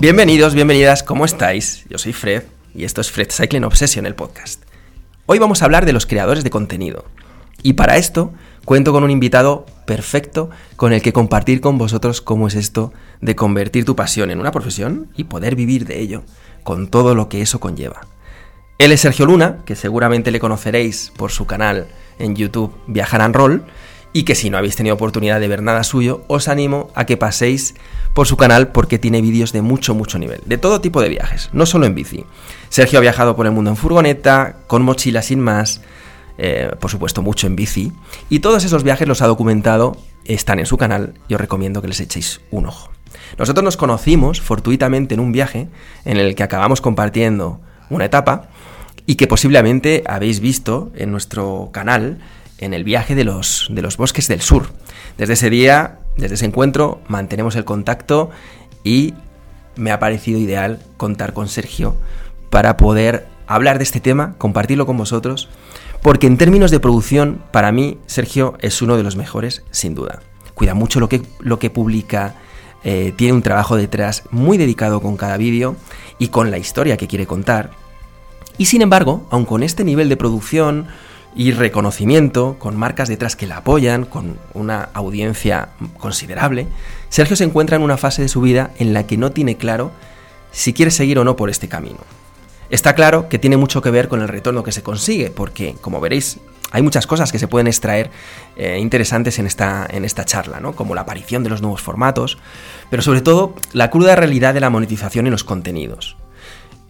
Bienvenidos, bienvenidas, ¿cómo estáis? Yo soy Fred y esto es Fred Cycling Obsession, el podcast. Hoy vamos a hablar de los creadores de contenido. Y para esto cuento con un invitado perfecto con el que compartir con vosotros cómo es esto de convertir tu pasión en una profesión y poder vivir de ello, con todo lo que eso conlleva. Él es Sergio Luna, que seguramente le conoceréis por su canal en YouTube Viajar and Roll, y que si no habéis tenido oportunidad de ver nada suyo, os animo a que paséis por su canal porque tiene vídeos de mucho, mucho nivel, de todo tipo de viajes, no solo en bici. Sergio ha viajado por el mundo en furgoneta, con mochila sin más, eh, por supuesto mucho en bici, y todos esos viajes los ha documentado, están en su canal y os recomiendo que les echéis un ojo. Nosotros nos conocimos fortuitamente en un viaje en el que acabamos compartiendo una etapa y que posiblemente habéis visto en nuestro canal en el viaje de los, de los bosques del sur. Desde ese día, desde ese encuentro, mantenemos el contacto y me ha parecido ideal contar con Sergio para poder hablar de este tema, compartirlo con vosotros, porque en términos de producción, para mí, Sergio es uno de los mejores, sin duda. Cuida mucho lo que, lo que publica, eh, tiene un trabajo detrás muy dedicado con cada vídeo y con la historia que quiere contar. Y sin embargo, aun con este nivel de producción, y reconocimiento, con marcas detrás que la apoyan, con una audiencia considerable, Sergio se encuentra en una fase de su vida en la que no tiene claro si quiere seguir o no por este camino. Está claro que tiene mucho que ver con el retorno que se consigue, porque, como veréis, hay muchas cosas que se pueden extraer eh, interesantes en esta, en esta charla, ¿no? como la aparición de los nuevos formatos, pero sobre todo la cruda realidad de la monetización en los contenidos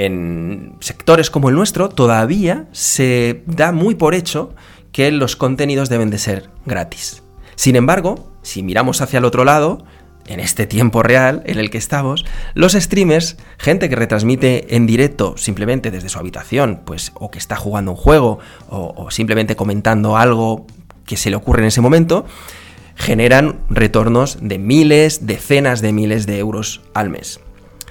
en sectores como el nuestro todavía se da muy por hecho que los contenidos deben de ser gratis. Sin embargo, si miramos hacia el otro lado, en este tiempo real en el que estamos, los streamers, gente que retransmite en directo simplemente desde su habitación, pues o que está jugando un juego o, o simplemente comentando algo que se le ocurre en ese momento, generan retornos de miles, decenas de miles de euros al mes.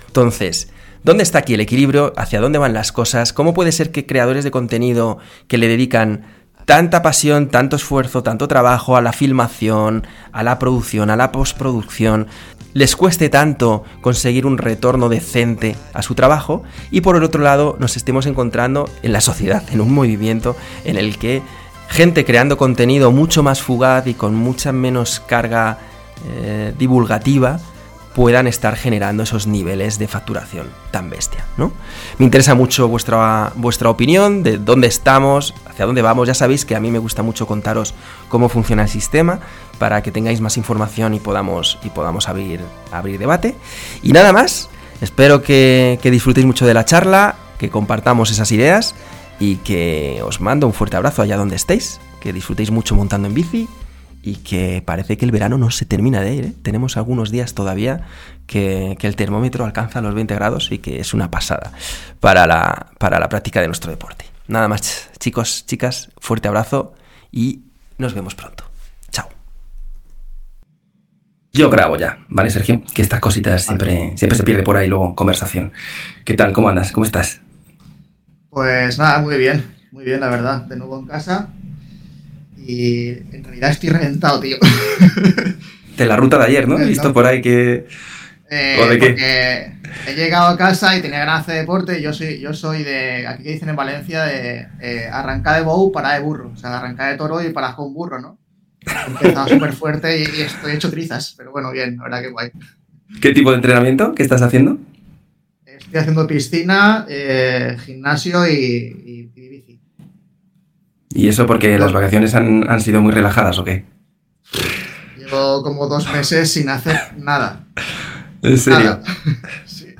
Entonces, ¿Dónde está aquí el equilibrio? ¿Hacia dónde van las cosas? ¿Cómo puede ser que creadores de contenido que le dedican tanta pasión, tanto esfuerzo, tanto trabajo a la filmación, a la producción, a la postproducción, les cueste tanto conseguir un retorno decente a su trabajo y por el otro lado nos estemos encontrando en la sociedad, en un movimiento en el que gente creando contenido mucho más fugaz y con mucha menos carga eh, divulgativa puedan estar generando esos niveles de facturación tan bestia, ¿no? Me interesa mucho vuestra, vuestra opinión de dónde estamos, hacia dónde vamos. Ya sabéis que a mí me gusta mucho contaros cómo funciona el sistema para que tengáis más información y podamos, y podamos abrir, abrir debate. Y nada más, espero que, que disfrutéis mucho de la charla, que compartamos esas ideas y que os mando un fuerte abrazo allá donde estéis, que disfrutéis mucho montando en bici y que parece que el verano no se termina de ir. ¿eh? Tenemos algunos días todavía que, el termómetro alcanza los 20 grados y que es una pasada para la, para la práctica de nuestro deporte. Nada más, chicos, chicas, fuerte abrazo y nos vemos pronto. Chao. Yo grabo ya, ¿vale, Sergio? Que estas cositas siempre, siempre se pierde por ahí luego conversación. ¿Qué tal? ¿Cómo andas? ¿Cómo estás? Pues nada, muy bien, muy bien, la verdad. De nuevo en casa, y en realidad estoy reventado, tío. De la ruta de ayer, ¿no? He visto por ahí que... Eh, porque he llegado a casa y tenía ganas de hacer deporte. Yo soy, yo soy de, aquí que dicen en Valencia, de eh, arrancar de bow, para de burro. O sea, de arrancar de toro y para con un burro, ¿no? He empezado súper fuerte y, estoy hecho trizas. Pero bueno, bien, la verdad que guay. ¿Qué tipo de entrenamiento? ¿Qué estás haciendo? Estoy haciendo piscina, eh, gimnasio y ¿Y eso porque las vacaciones han, sido muy relajadas o qué? Llevo como dos meses sin hacer nada. ¿En serio? sí.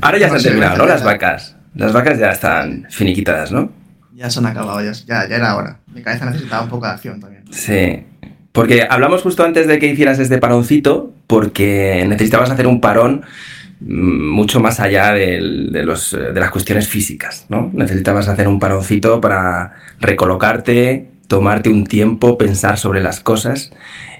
Ahora ya se han terminado, ¿no? Las vacas. Las vacas ya están finiquitadas, ¿no? Ya se han acabado, ya, ya, era hora. Mi cabeza necesitaba un poco de acción también. Sí. Porque hablamos justo antes de que hicieras este paroncito, porque necesitabas hacer un parón mucho más allá de, los, de, las cuestiones físicas, ¿no? Necesitabas hacer un paroncito para recolocarte, tomarte un tiempo, pensar sobre las cosas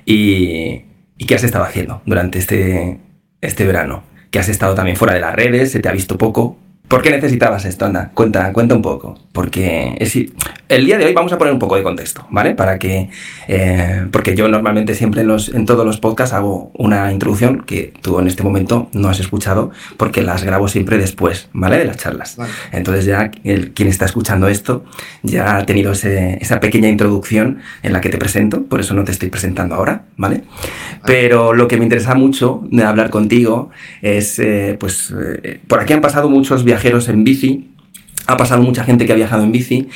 y, y qué has estado haciendo durante este, este verano. Que has estado también fuera de las redes, se te ha visto poco, ¿Por qué necesitabas esto? Anda, cuenta, cuenta un poco. Porque el día de hoy vamos a poner un poco de contexto, ¿vale? Para que. Eh, porque yo normalmente siempre en, los, en todos los podcasts hago una introducción que tú en este momento no has escuchado, porque las grabo siempre después, ¿vale? De las charlas. Entonces, ya el, quien está escuchando esto ya ha tenido esa pequeña introducción en la que te presento, por eso no te estoy presentando ahora, ¿vale? Pero lo que me interesa mucho de hablar contigo es, eh, pues, eh, por aquí han pasado muchos en bici, ha pasado mucha gente que ha viajado en bici,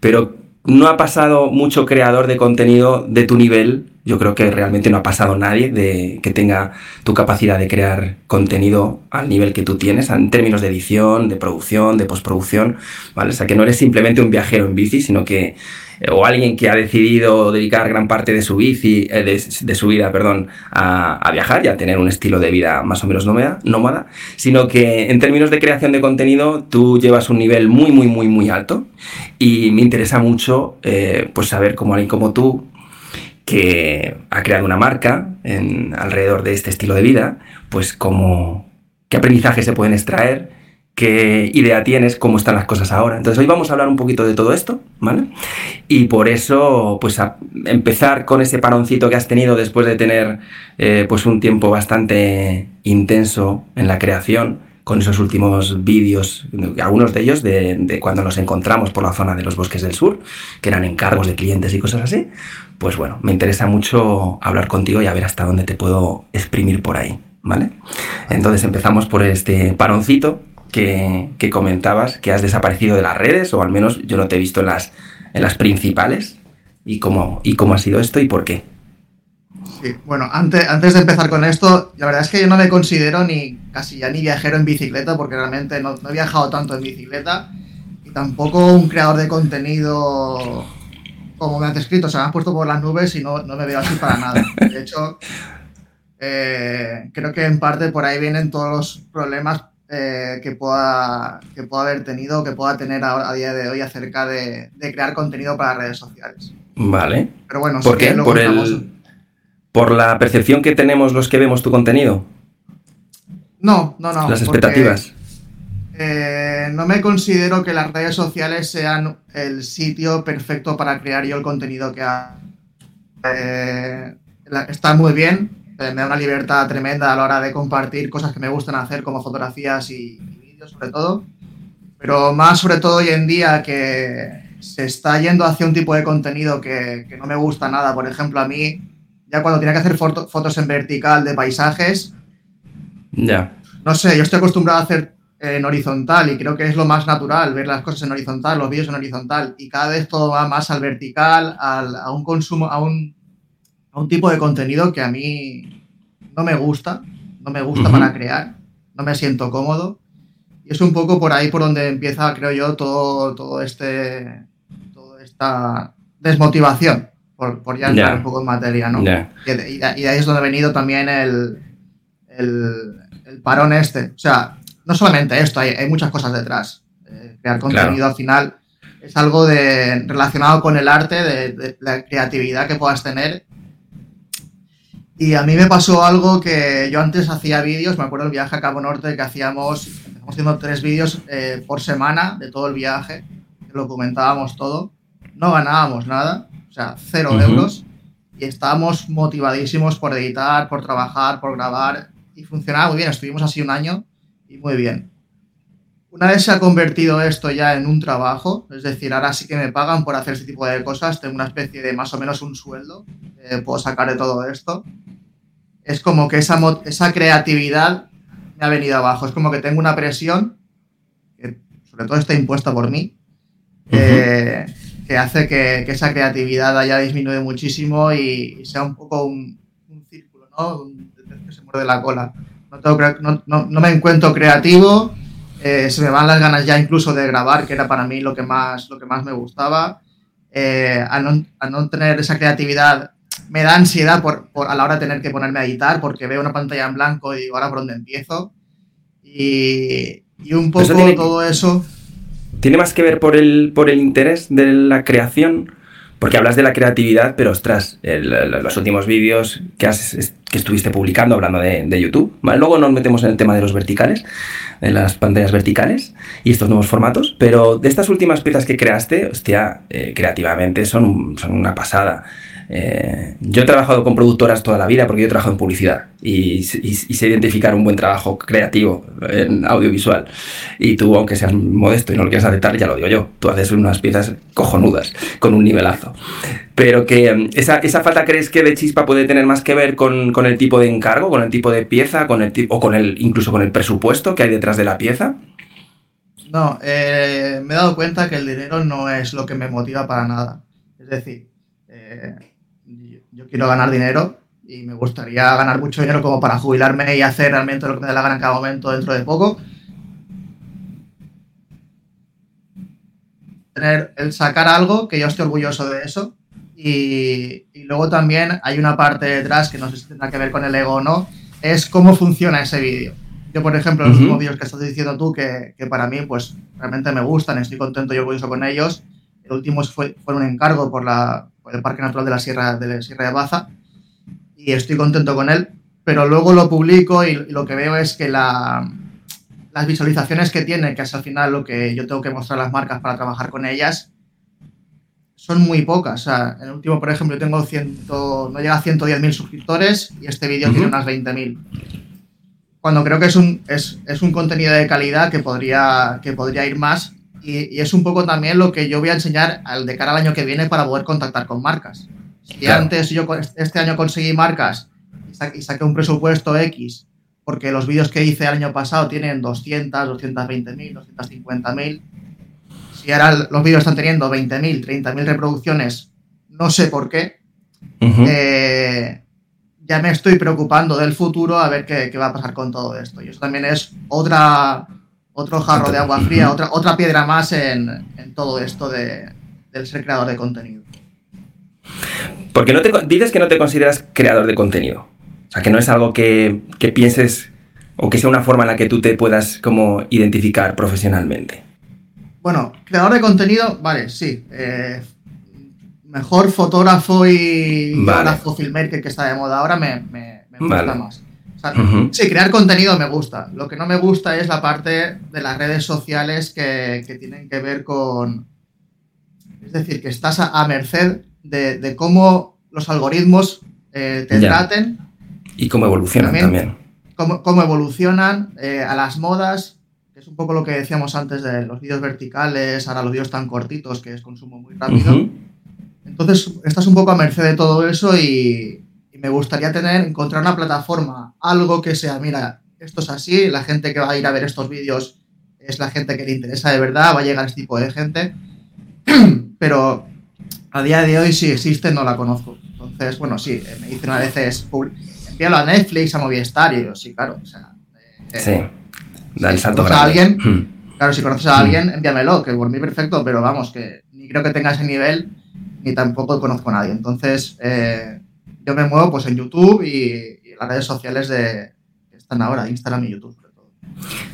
pero no ha pasado mucho creador de contenido de tu nivel. Yo creo que realmente no ha pasado nadie de que tenga tu capacidad de crear contenido al nivel que tú tienes, en términos de edición, de producción, de postproducción, ¿vale? O sea, que no eres simplemente un viajero en bici, sino que o alguien que ha decidido dedicar gran parte de su eh, vida, perdón, a, viajar y a tener un estilo de vida más o menos nómada, nómada, sino que en términos de creación de contenido tú llevas un nivel muy, muy, muy, muy alto. Y me interesa mucho eh, pues saber cómo alguien como tú que ha creado una marca en, alrededor de este estilo de vida, pues cómo, qué aprendizajes se pueden extraer qué idea tienes, cómo están las cosas ahora. Entonces hoy vamos a hablar un poquito de todo esto, ¿vale? Y por eso, pues empezar con ese paroncito que has tenido después de tener eh, pues un tiempo bastante intenso en la creación, con esos últimos vídeos, algunos de ellos de, cuando nos encontramos por la zona de los bosques del sur, que eran encargos de clientes y cosas así, pues bueno, me interesa mucho hablar contigo y a ver hasta dónde te puedo exprimir por ahí, ¿vale? Entonces empezamos por este paroncito que, comentabas que has desaparecido de las redes, o al menos yo no te he visto en las, en las principales. ¿Y cómo, ¿Y cómo ha sido esto y por qué? Sí, bueno, antes, antes de empezar con esto, la verdad es que yo no me considero ni casi ya ni viajero en bicicleta, porque realmente no, he viajado tanto en bicicleta, y tampoco un creador de contenido como me has descrito, se me ha puesto por las nubes y no, no me veo así para nada. De hecho, eh, creo que en parte por ahí vienen todos los problemas eh, que, pueda, que pueda haber tenido, que pueda tener a, día de hoy acerca de, crear contenido para redes sociales. Vale. Pero bueno, ¿por qué? ¿Por, el, ¿Por la percepción que tenemos los que vemos tu contenido? No, no, no. Las expectativas. Eh, no me considero que las redes sociales sean el sitio perfecto para crear yo el contenido que hago. Eh, está muy bien, me da una libertad tremenda a la hora de compartir cosas que me gustan hacer, como fotografías y, vídeos sobre todo. Pero más sobre todo hoy en día que se está yendo hacia un tipo de contenido que, no me gusta nada. Por ejemplo, a mí, ya cuando tenía que hacer fotos en vertical de paisajes, ya. No sé, yo estoy acostumbrado a hacer en horizontal y creo que es lo más natural ver las cosas en horizontal, los vídeos en horizontal y cada vez todo va más al vertical, a un consumo, a un un tipo de contenido que a mí no me gusta, no me gusta para crear, no me siento cómodo. Y es un poco por ahí por donde empieza, creo yo, todo, todo este, toda esta desmotivación, por, por ya entrar un poco en materia, ¿no? Y, de, ahí es donde ha venido también el, el, parón este. O sea, no solamente esto, hay, hay muchas cosas detrás. Eh, crear contenido al final es algo de, relacionado con el arte, de, de, la creatividad que puedas tener y a mí me pasó algo que yo antes hacía vídeos, me acuerdo el viaje a Cabo Norte que hacíamos, empezamos haciendo tres vídeos eh, por semana de todo el viaje, lo comentábamos todo, no ganábamos nada, o sea, cero euros, y estábamos motivadísimos por editar, por trabajar, por grabar, y funcionaba muy bien, estuvimos así un año y muy bien. Una vez se ha convertido esto ya en un trabajo, es decir, ahora sí que me pagan por hacer este tipo de cosas, tengo una especie de más o menos un sueldo, que puedo sacar de todo esto. Es como que esa, esa creatividad me ha venido abajo, es como que tengo una presión, que sobre todo está impuesta por mí, que hace que, esa creatividad haya disminuido muchísimo y, sea un poco un, círculo, ¿no? Un, que se muerde la cola. No, no, no me encuentro creativo eh, se me van las ganas ya incluso de grabar, que era para mí lo que más, lo que más me gustaba. Eh, a, no, tener esa creatividad me da ansiedad por, a la hora de tener que ponerme a editar porque veo una pantalla en blanco y digo, ahora por dónde empiezo. Y, un poco todo eso... ¿Tiene más que ver por el, por el interés de la creación? Porque hablas de la creatividad, pero ostras, los últimos vídeos que has que estuviste publicando hablando de, YouTube. Luego nos metemos en el tema de los verticales, de las pantallas verticales y estos nuevos formatos, pero de estas últimas piezas que creaste, hostia, eh, creativamente son, son una pasada. Eh, yo he trabajado con productoras toda la vida porque yo he trabajado en publicidad y, sé identificar un buen trabajo creativo en audiovisual. Y tú, aunque seas modesto y no lo quieras aceptar, ya lo digo yo, tú haces unas piezas cojonudas, con un nivelazo. Pero que mm, esa, falta crees que de chispa puede tener más que ver con, el tipo de encargo, con el tipo de pieza, con el o con el, incluso con el presupuesto que hay detrás de la pieza. No, eh, me he dado cuenta que el dinero no es lo que me motiva para nada. Es decir, eh, yo quiero ganar dinero y me gustaría ganar mucho dinero como para jubilarme y hacer realmente lo que me dé la gana en cada momento dentro de poco. Tener, el sacar algo que yo esté orgulloso de eso. Y, luego también hay una parte detrás que no sé si tendrá que ver con el ego o no, es cómo funciona ese vídeo. Yo, por ejemplo, los últimos vídeos que estás diciendo tú, que, para mí, pues realmente me gustan, estoy contento y orgulloso con ellos. El último fue, fue un encargo por la, el Parque Natural de la Sierra de, la Sierra de Baza, y estoy contento con él, pero luego lo publico y, lo que veo es que la, las visualizaciones que tiene, que es al final lo que yo tengo que mostrar a las marcas para trabajar con ellas, son muy pocas. O sea, el último, por ejemplo, yo tengo 100, no llega a 110.000 suscriptores y este vídeo tiene unas 20.000. Cuando creo que es un, es, es, un contenido de calidad que podría, que podría ir más y, es un poco también lo que yo voy a enseñar al de cara al año que viene para poder contactar con marcas. Si antes yo este año conseguí marcas y saqué un presupuesto X, porque los vídeos que hice el año pasado tienen 200, 220.000, 250.000, si ahora los vídeos están teniendo 20.000, 30.000 reproducciones, no sé por qué, eh, ya me estoy preocupando del futuro a ver qué, qué, va a pasar con todo esto. Y eso también es otra, otro jarro de agua fría, otra, otra piedra más en, todo esto de, del ser creador de contenido. Porque no te, dices que no te consideras creador de contenido. O sea, que no es algo que, pienses o que sea una forma en la que tú te puedas como identificar profesionalmente. Bueno, creador de contenido, vale, sí. Eh, mejor fotógrafo y vale. filmmaker que está de moda ahora me, gusta más. Sí, crear contenido me gusta. Lo que no me gusta es la parte de las redes sociales que, tienen que ver con... Es decir, que estás a, merced de, cómo los algoritmos eh, te traten. Y cómo evolucionan también. Cómo, evolucionan eh, a las modas, que es un poco lo que decíamos antes de los vídeos verticales, ahora los vídeos tan cortitos, que es consumo muy rápido. Entonces, estás un poco a merced de todo eso y, me gustaría tener, encontrar una plataforma, algo que sea, mira, esto es así, la gente que va a ir a ver estos vídeos es la gente que le interesa de verdad, va a llegar este tipo de gente, pero a día de hoy si existe no la conozco. Entonces, bueno, sí, eh, me dicen a veces, envíalo a Netflix, a Movistar, y yo, sí, claro, o sea... Eh, sí, da el salto a alguien. Claro, si conoces a alguien, hmm. envíamelo, que por mí perfecto, pero vamos, que ni creo que tenga ese nivel, ni tampoco conozco a nadie. Entonces, eh, yo me muevo pues en YouTube y, las redes sociales de están ahora, Instagram y YouTube.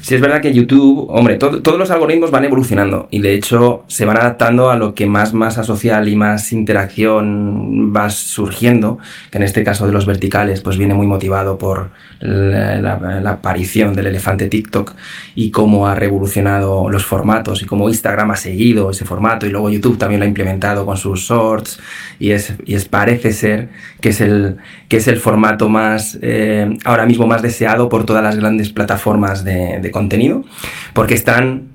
Sí, es verdad que YouTube, hombre, todos los algoritmos van evolucionando y de hecho se van adaptando a lo que más masa social y más interacción va surgiendo, que en este caso de los verticales, pues viene muy motivado por la, aparición del elefante TikTok y cómo ha revolucionado los formatos y cómo Instagram ha seguido ese formato y luego YouTube también lo ha implementado con sus shorts y es, y es parece ser que es el, que es el formato más, eh, ahora mismo más deseado por todas las grandes plataformas de, de contenido, porque están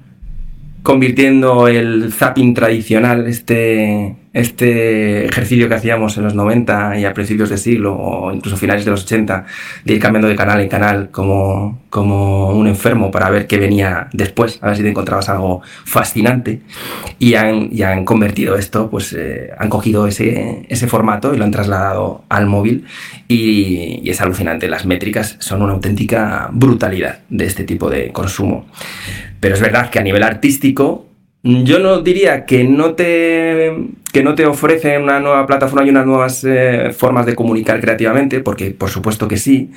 convirtiendo el zapping tradicional, este, este ejercicio que hacíamos en los 90 y a principios de siglo, o incluso finales de los 80, de ir cambiando de canal en canal como, como un enfermo para ver qué venía después, a ver si te encontrabas algo fascinante, y han, y han convertido esto, pues eh, han cogido ese, ese formato y lo han trasladado al móvil, y, y es alucinante, las métricas son una auténtica brutalidad de este tipo de consumo. Pero es verdad que a nivel artístico, yo no diría que no te, que no te ofrece una nueva plataforma y unas nuevas eh, formas de comunicar creativamente, porque por supuesto que sí,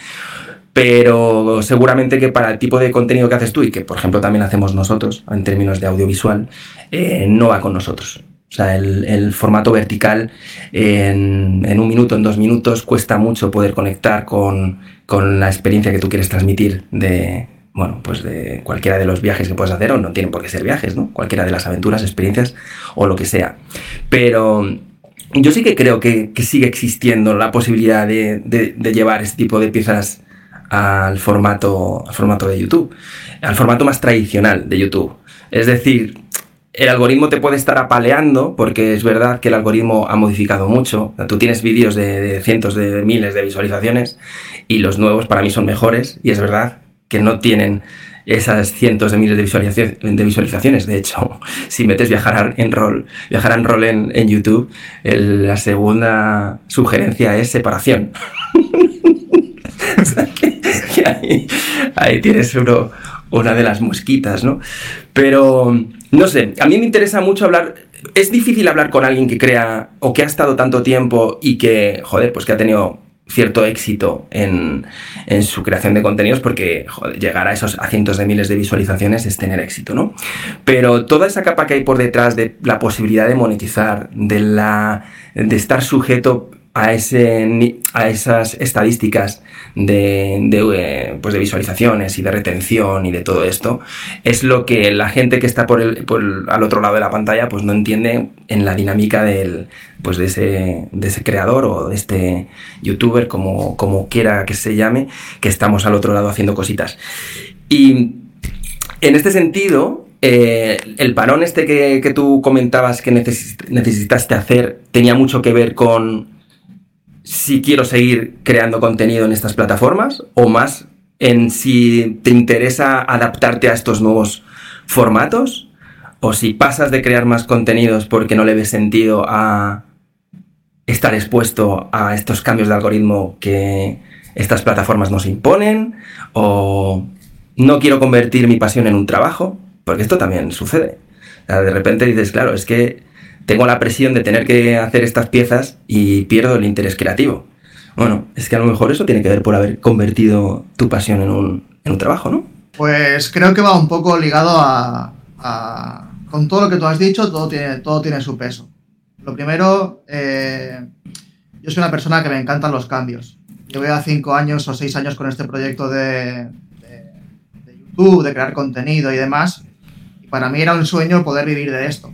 pero seguramente que para el tipo de contenido que haces tú y que por ejemplo también hacemos nosotros en términos de audiovisual, eh, no va con nosotros. O sea, el, formato vertical en, un minuto, en dos minutos, cuesta mucho poder conectar con, la experiencia que tú quieres transmitir de, bueno, pues de cualquiera de los viajes que puedes hacer, o no tienen por qué ser viajes, ¿no? Cualquiera de las aventuras, experiencias o lo que sea. Pero yo sí que creo que, sigue existiendo la posibilidad de, llevar este tipo de piezas al formato, al formato de YouTube, al formato más tradicional de YouTube. Es decir, el algoritmo te puede estar apaleando, porque es verdad que el algoritmo ha modificado mucho. Tú tienes vídeos de, cientos de miles de visualizaciones y los nuevos para mí son mejores, y es verdad que no tienen esas cientos de miles de, visualizaciones. De hecho, si metes viajar en rol, viajar en rol en, YouTube, la segunda sugerencia es separación. ahí, ahí, tienes uno, una de las mosquitas, ¿no? Pero, no sé, a mí me interesa mucho hablar... Es difícil hablar con alguien que crea o que ha estado tanto tiempo y que, joder, pues que ha tenido cierto éxito en, su creación de contenidos porque llegar a esos a cientos de miles de visualizaciones es tener éxito, ¿no? Pero toda esa capa que hay por detrás de la posibilidad de monetizar, de la de estar sujeto a, ese, a esas estadísticas de, eh, pues de visualizaciones y de retención y de todo esto, es lo que la gente que está por el, al otro lado de la pantalla pues no entiende en la dinámica del, pues de, ese, de ese creador o de este youtuber, como, como quiera que se llame, que estamos al otro lado haciendo cositas. Y en este sentido, eh, el parón este que, que, tú comentabas que necesitaste hacer tenía mucho que ver con si quiero seguir creando contenido en estas plataformas o más en si te interesa adaptarte a estos nuevos formatos o si pasas de crear más contenidos porque no le ves sentido a estar expuesto a estos cambios de algoritmo que estas plataformas nos imponen o no quiero convertir mi pasión en un trabajo, porque esto también sucede. de repente dices, claro, es que tengo la presión de tener que hacer estas piezas y pierdo el interés creativo. Bueno, es que a lo mejor eso tiene que ver por haber convertido tu pasión en un, trabajo, ¿no? Pues creo que va un poco ligado a, Con todo lo que tú has dicho, todo tiene, todo tiene su peso. Lo primero, eh, yo soy una persona que me encantan los cambios. Llevo ya cinco años o seis años con este proyecto de, de YouTube, de crear contenido y demás. Y para mí era un sueño poder vivir de esto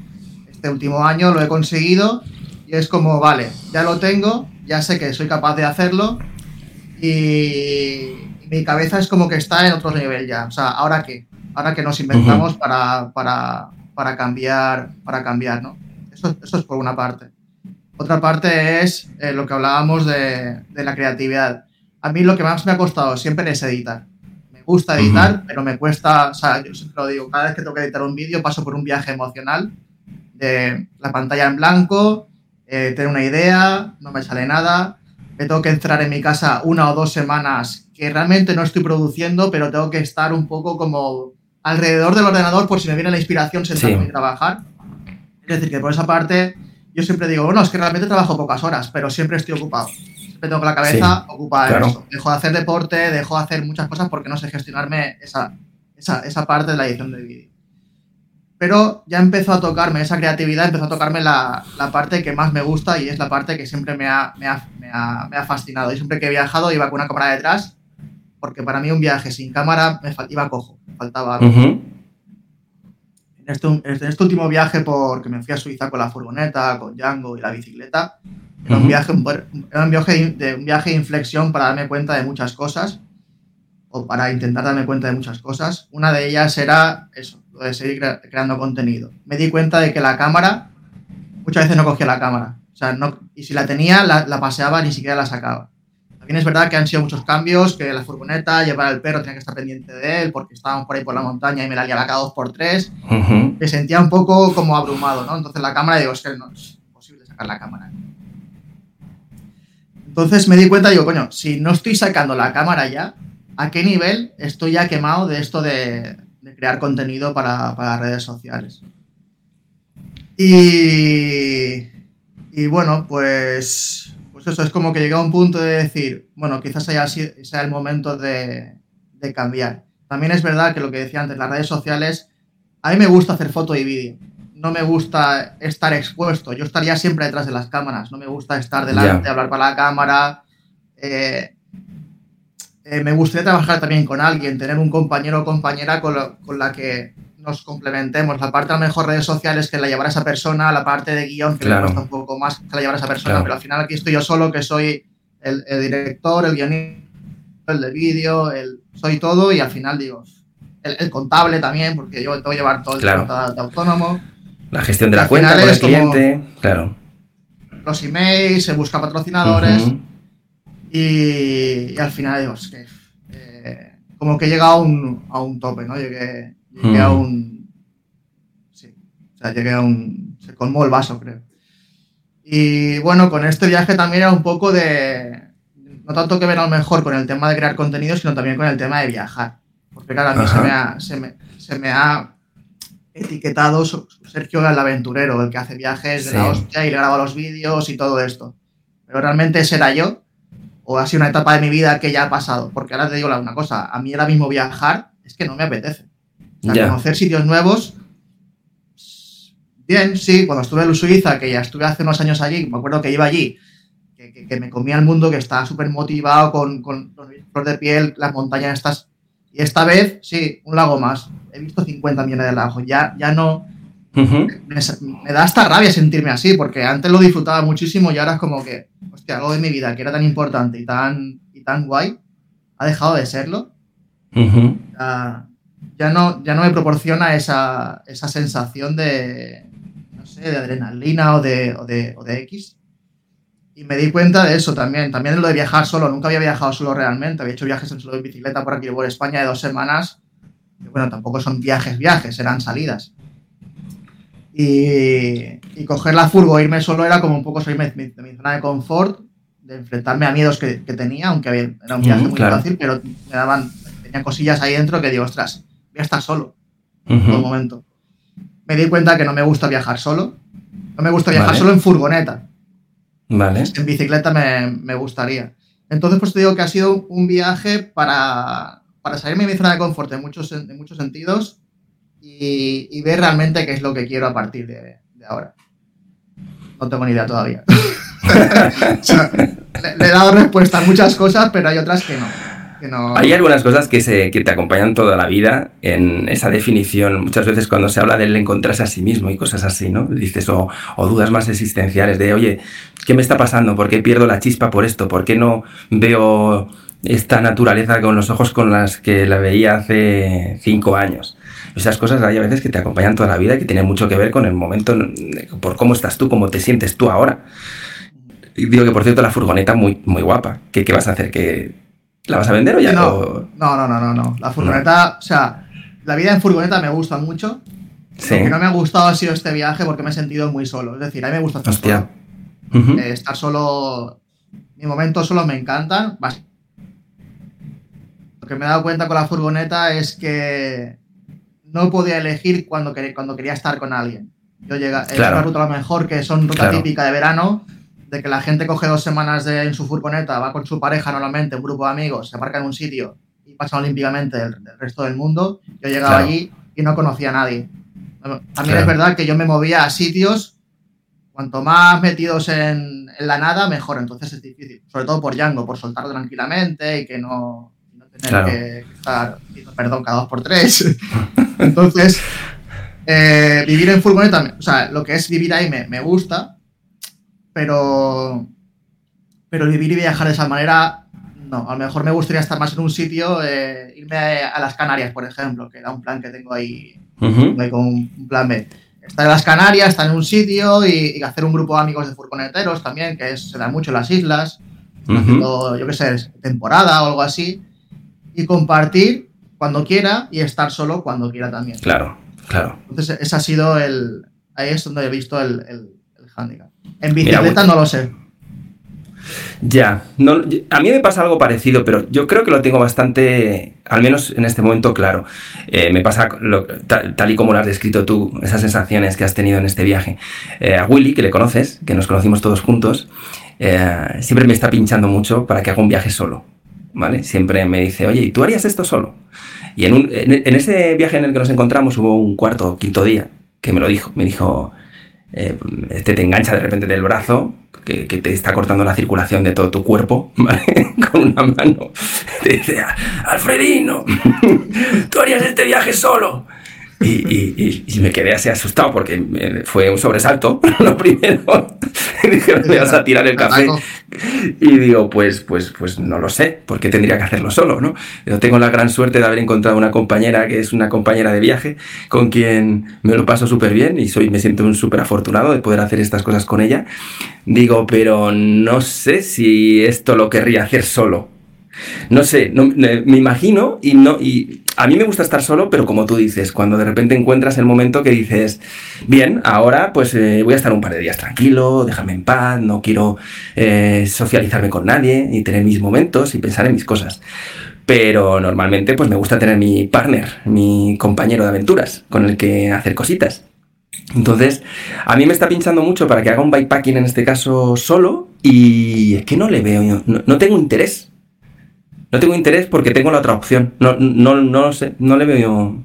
este último año lo he conseguido y es como, vale, ya lo tengo, ya sé que soy capaz de hacerlo y, mi cabeza es como que está en otro nivel ya. O sea, ¿ahora qué? Ahora que nos inventamos para, para, cambiar, para cambiar, ¿no? Eso, eso, es por una parte. Otra parte es eh, lo que hablábamos de, de, la creatividad. A mí lo que más me ha costado siempre es editar. Me gusta editar, pero me cuesta, o sea, yo siempre lo digo, cada vez que tengo que editar un vídeo paso por un viaje emocional de la pantalla en blanco, eh, tener una idea, no me sale nada, me tengo que entrar en mi casa una o dos semanas que realmente no estoy produciendo, pero tengo que estar un poco como alrededor del ordenador por si me viene la inspiración sentarme y trabajar. Es decir, que por esa parte yo siempre digo, bueno, es que realmente trabajo pocas horas, pero siempre estoy ocupado. Siempre tengo la cabeza ocupada en eso. Dejo de hacer deporte, dejo de hacer muchas cosas porque no sé gestionarme esa, esa, esa parte de la edición de vídeo pero ya empezó a tocarme esa creatividad, empezó a tocarme la, la, parte que más me gusta y es la parte que siempre me ha, me ha, me ha, me ha fascinado. Y siempre que he viajado iba con una cámara detrás, porque para mí un viaje sin cámara me iba cojo, me faltaba algo. en, este, en, este, último viaje, porque me fui a Suiza con la furgoneta, con Django y la bicicleta, era, un, viaje, era un, viaje de, un viaje de inflexión para darme cuenta de muchas cosas, o para intentar darme cuenta de muchas cosas. Una de ellas era eso, de seguir creando contenido. Me di cuenta de que la cámara, muchas veces no cogía la cámara. O sea, no, y si la tenía, la, paseaba, ni siquiera la sacaba. También es verdad que han sido muchos cambios, que la furgoneta, llevar al perro, tenía que estar pendiente de él, porque estábamos por ahí por la montaña y me la liaba cada dos por tres. Me sentía un poco como abrumado, ¿no? Entonces la cámara, digo, es que no es posible sacar la cámara. Entonces me di cuenta, digo, coño, si no estoy sacando la cámara ya, ¿a qué nivel estoy ya quemado de esto de, crear contenido para, redes sociales. Y, y bueno, pues, pues eso es como que llega a un punto de decir, bueno, quizás sea, sea el momento de, de cambiar. También es verdad que lo que decía antes, las redes sociales, a mí me gusta hacer foto y vídeo. no me gusta estar expuesto. Yo estaría siempre detrás de las cámaras. No me gusta estar delante, hablar para la cámara. Eh, eh, me gustaría trabajar también con alguien, tener un compañero o compañera con, la que nos complementemos. La parte a lo mejor redes sociales que la llevará esa persona, la parte de guion que le cuesta un poco más que la llevará esa persona, pero al final aquí estoy yo solo, que soy el, director, el guionista, el de vídeo, el, soy todo y al final digo, el, contable también, porque yo tengo que llevar todo el de autónomo. La gestión de la cuenta con el cliente, claro. Los emails, se busca patrocinadores. Y, al final digo, es que eh, como que he llegado a un, a un tope, ¿no? Llegué, llegué a un. Sí, o sea, llegué a un. Se colmó el vaso, creo. Y bueno, con este viaje también era un poco de. No tanto que ver a lo mejor con el tema de crear contenido, sino también con el tema de viajar. Porque claro, a mí se me, ha, se, me, se me ha etiquetado Sergio el aventurero, el que hace viajes de la hostia y le graba los vídeos y todo esto. Pero realmente será yo, o ha sido una etapa de mi vida que ya ha pasado. Porque ahora te digo una cosa, a mí ahora mismo viajar es que no me apetece. O sea, conocer sitios nuevos, bien, sí, cuando estuve en Suiza, que ya estuve hace unos años allí, me acuerdo que iba allí, que, me comía el mundo, que estaba súper motivado con, con los flor de piel, las montañas estas y esta vez, sí, un lago más. He visto 50 millones de lagos. Ya, ya no. Me, da hasta rabia sentirme así, porque antes lo disfrutaba muchísimo y ahora es como que, hostia, algo de mi vida que era tan importante y tan, y tan guay, ha dejado de serlo. ya, no, ya no me proporciona esa, sensación de, no sé, de adrenalina o de, o de, o de X. Y me di cuenta de eso también. También lo de viajar solo. Nunca había viajado solo realmente. Había hecho viajes en solo de bicicleta por aquí por España de dos semanas. Y bueno, tampoco son viajes, viajes, eran salidas. Y, y coger la furgo e irme solo era como un poco salir de mi, zona de confort, de enfrentarme a miedos que, que tenía, aunque era un viaje muy fácil, pero me daban, tenía cosillas ahí dentro que digo, ostras, voy a estar solo en todo momento. Me di cuenta que no me gusta viajar solo. No me gusta viajar solo en furgoneta. Vale. En bicicleta me, gustaría. Entonces, pues te digo que ha sido un viaje para, para salirme de mi zona de confort en muchos, en muchos sentidos y, ver realmente qué es lo que quiero a partir de, ahora. No tengo ni idea todavía. le, he dado respuesta a muchas cosas, pero hay otras que no. Hay algunas cosas que, se, que te acompañan toda la vida en esa definición. Muchas veces cuando se habla del encontrarse a sí mismo y cosas así, ¿no? Dices, o, dudas más existenciales de, oye, ¿qué me está pasando? ¿Por qué pierdo la chispa por esto? ¿Por qué no veo esta naturaleza con los ojos con las que la veía hace cinco años? Esas cosas hay a veces que te acompañan toda la vida y que tienen mucho que ver con el momento, por cómo estás tú, cómo te sientes tú ahora. Y digo que, por cierto, la furgoneta muy, muy guapa. ¿Qué, ¿Qué vas a hacer? ¿Que ¿La vas a vender o ya no? No, no, no, no, La furgoneta, o sea, la vida en furgoneta me gusta mucho. Sí. Lo que no me ha gustado ha sido este viaje porque me he sentido muy solo. Es decir, a mí me gusta estar solo. Eh, estar solo. Mi momento solo me encantan. Lo que me he dado cuenta con la furgoneta es que no podía elegir cuando, cuando quería estar con alguien. Yo llega, es una ruta a lo mejor que son ruta típica de verano, de que la gente coge dos semanas en su furgoneta, va con su pareja normalmente, un grupo de amigos, se aparca en un sitio y pasa olímpicamente el, resto del mundo. Yo llegaba allí y no conocía a nadie. También es verdad que yo me movía a sitios, cuanto más metidos en, la nada, mejor. Entonces es difícil, sobre todo por Django, por soltarlo tranquilamente y que no, tener que estar perdón cada dos por tres. Entonces, eh, vivir en furgoneta, o sea, lo que es vivir ahí me, me gusta, pero, pero vivir y viajar de esa manera, no. A lo mejor me gustaría estar más en un sitio, eh, irme a, las Canarias, por ejemplo, que era un plan que tengo ahí, con un plan B. Estar en las Canarias, estar en un sitio y, hacer un grupo de amigos de furgoneteros también, que se da mucho en las islas, haciendo, yo qué sé, temporada o algo así, y compartir cuando quiera y estar solo cuando quiera también. Claro, claro. Entonces, ese ha sido el. Ahí es donde he visto el, el, el handicap. En bicicleta no lo sé. Ya, no, a mí me pasa algo parecido, pero yo creo que lo tengo bastante, al menos en este momento, claro. Eh, me pasa tal, y como lo has descrito tú, esas sensaciones que has tenido en este viaje. Eh, a Willy, que le conoces, que nos conocimos todos juntos, eh, siempre me está pinchando mucho para que haga un viaje solo, ¿vale? Siempre me dice, oye, ¿y tú harías esto solo? Y en, en ese viaje en el que nos encontramos hubo un cuarto o quinto día que me lo dijo. Me dijo, eh, este te engancha de repente del brazo, que, te está cortando la circulación de todo tu cuerpo, Con una mano. Te dice, Alfredino, tú harías este viaje solo. Y, me quedé así asustado porque fue un sobresalto, lo primero. dije, me vas a tirar el café. Y digo, pues, pues, pues no lo sé, porque tendría que hacerlo solo, ¿no? Yo tengo la gran suerte de haber encontrado una compañera que es una compañera de viaje, con quien me lo paso súper bien y soy, me siento un súper afortunado de poder hacer estas cosas con ella. Digo, pero no sé si esto lo querría hacer solo. No sé, me imagino y no, y a mí me gusta estar solo, pero como tú dices, cuando de repente encuentras el momento que dices, bien, ahora pues eh, voy a estar un par de días tranquilo, déjame en paz, no quiero eh, socializarme con nadie y tener mis momentos y pensar en mis cosas. Pero normalmente pues me gusta tener mi partner, mi compañero de aventuras, con el que hacer cositas. Entonces, a mí me está pinchando mucho para que haga un bikepacking en este caso solo y es que no le veo, no tengo interés no tengo interés porque tengo la otra opción. No, no, no sé, no le veo.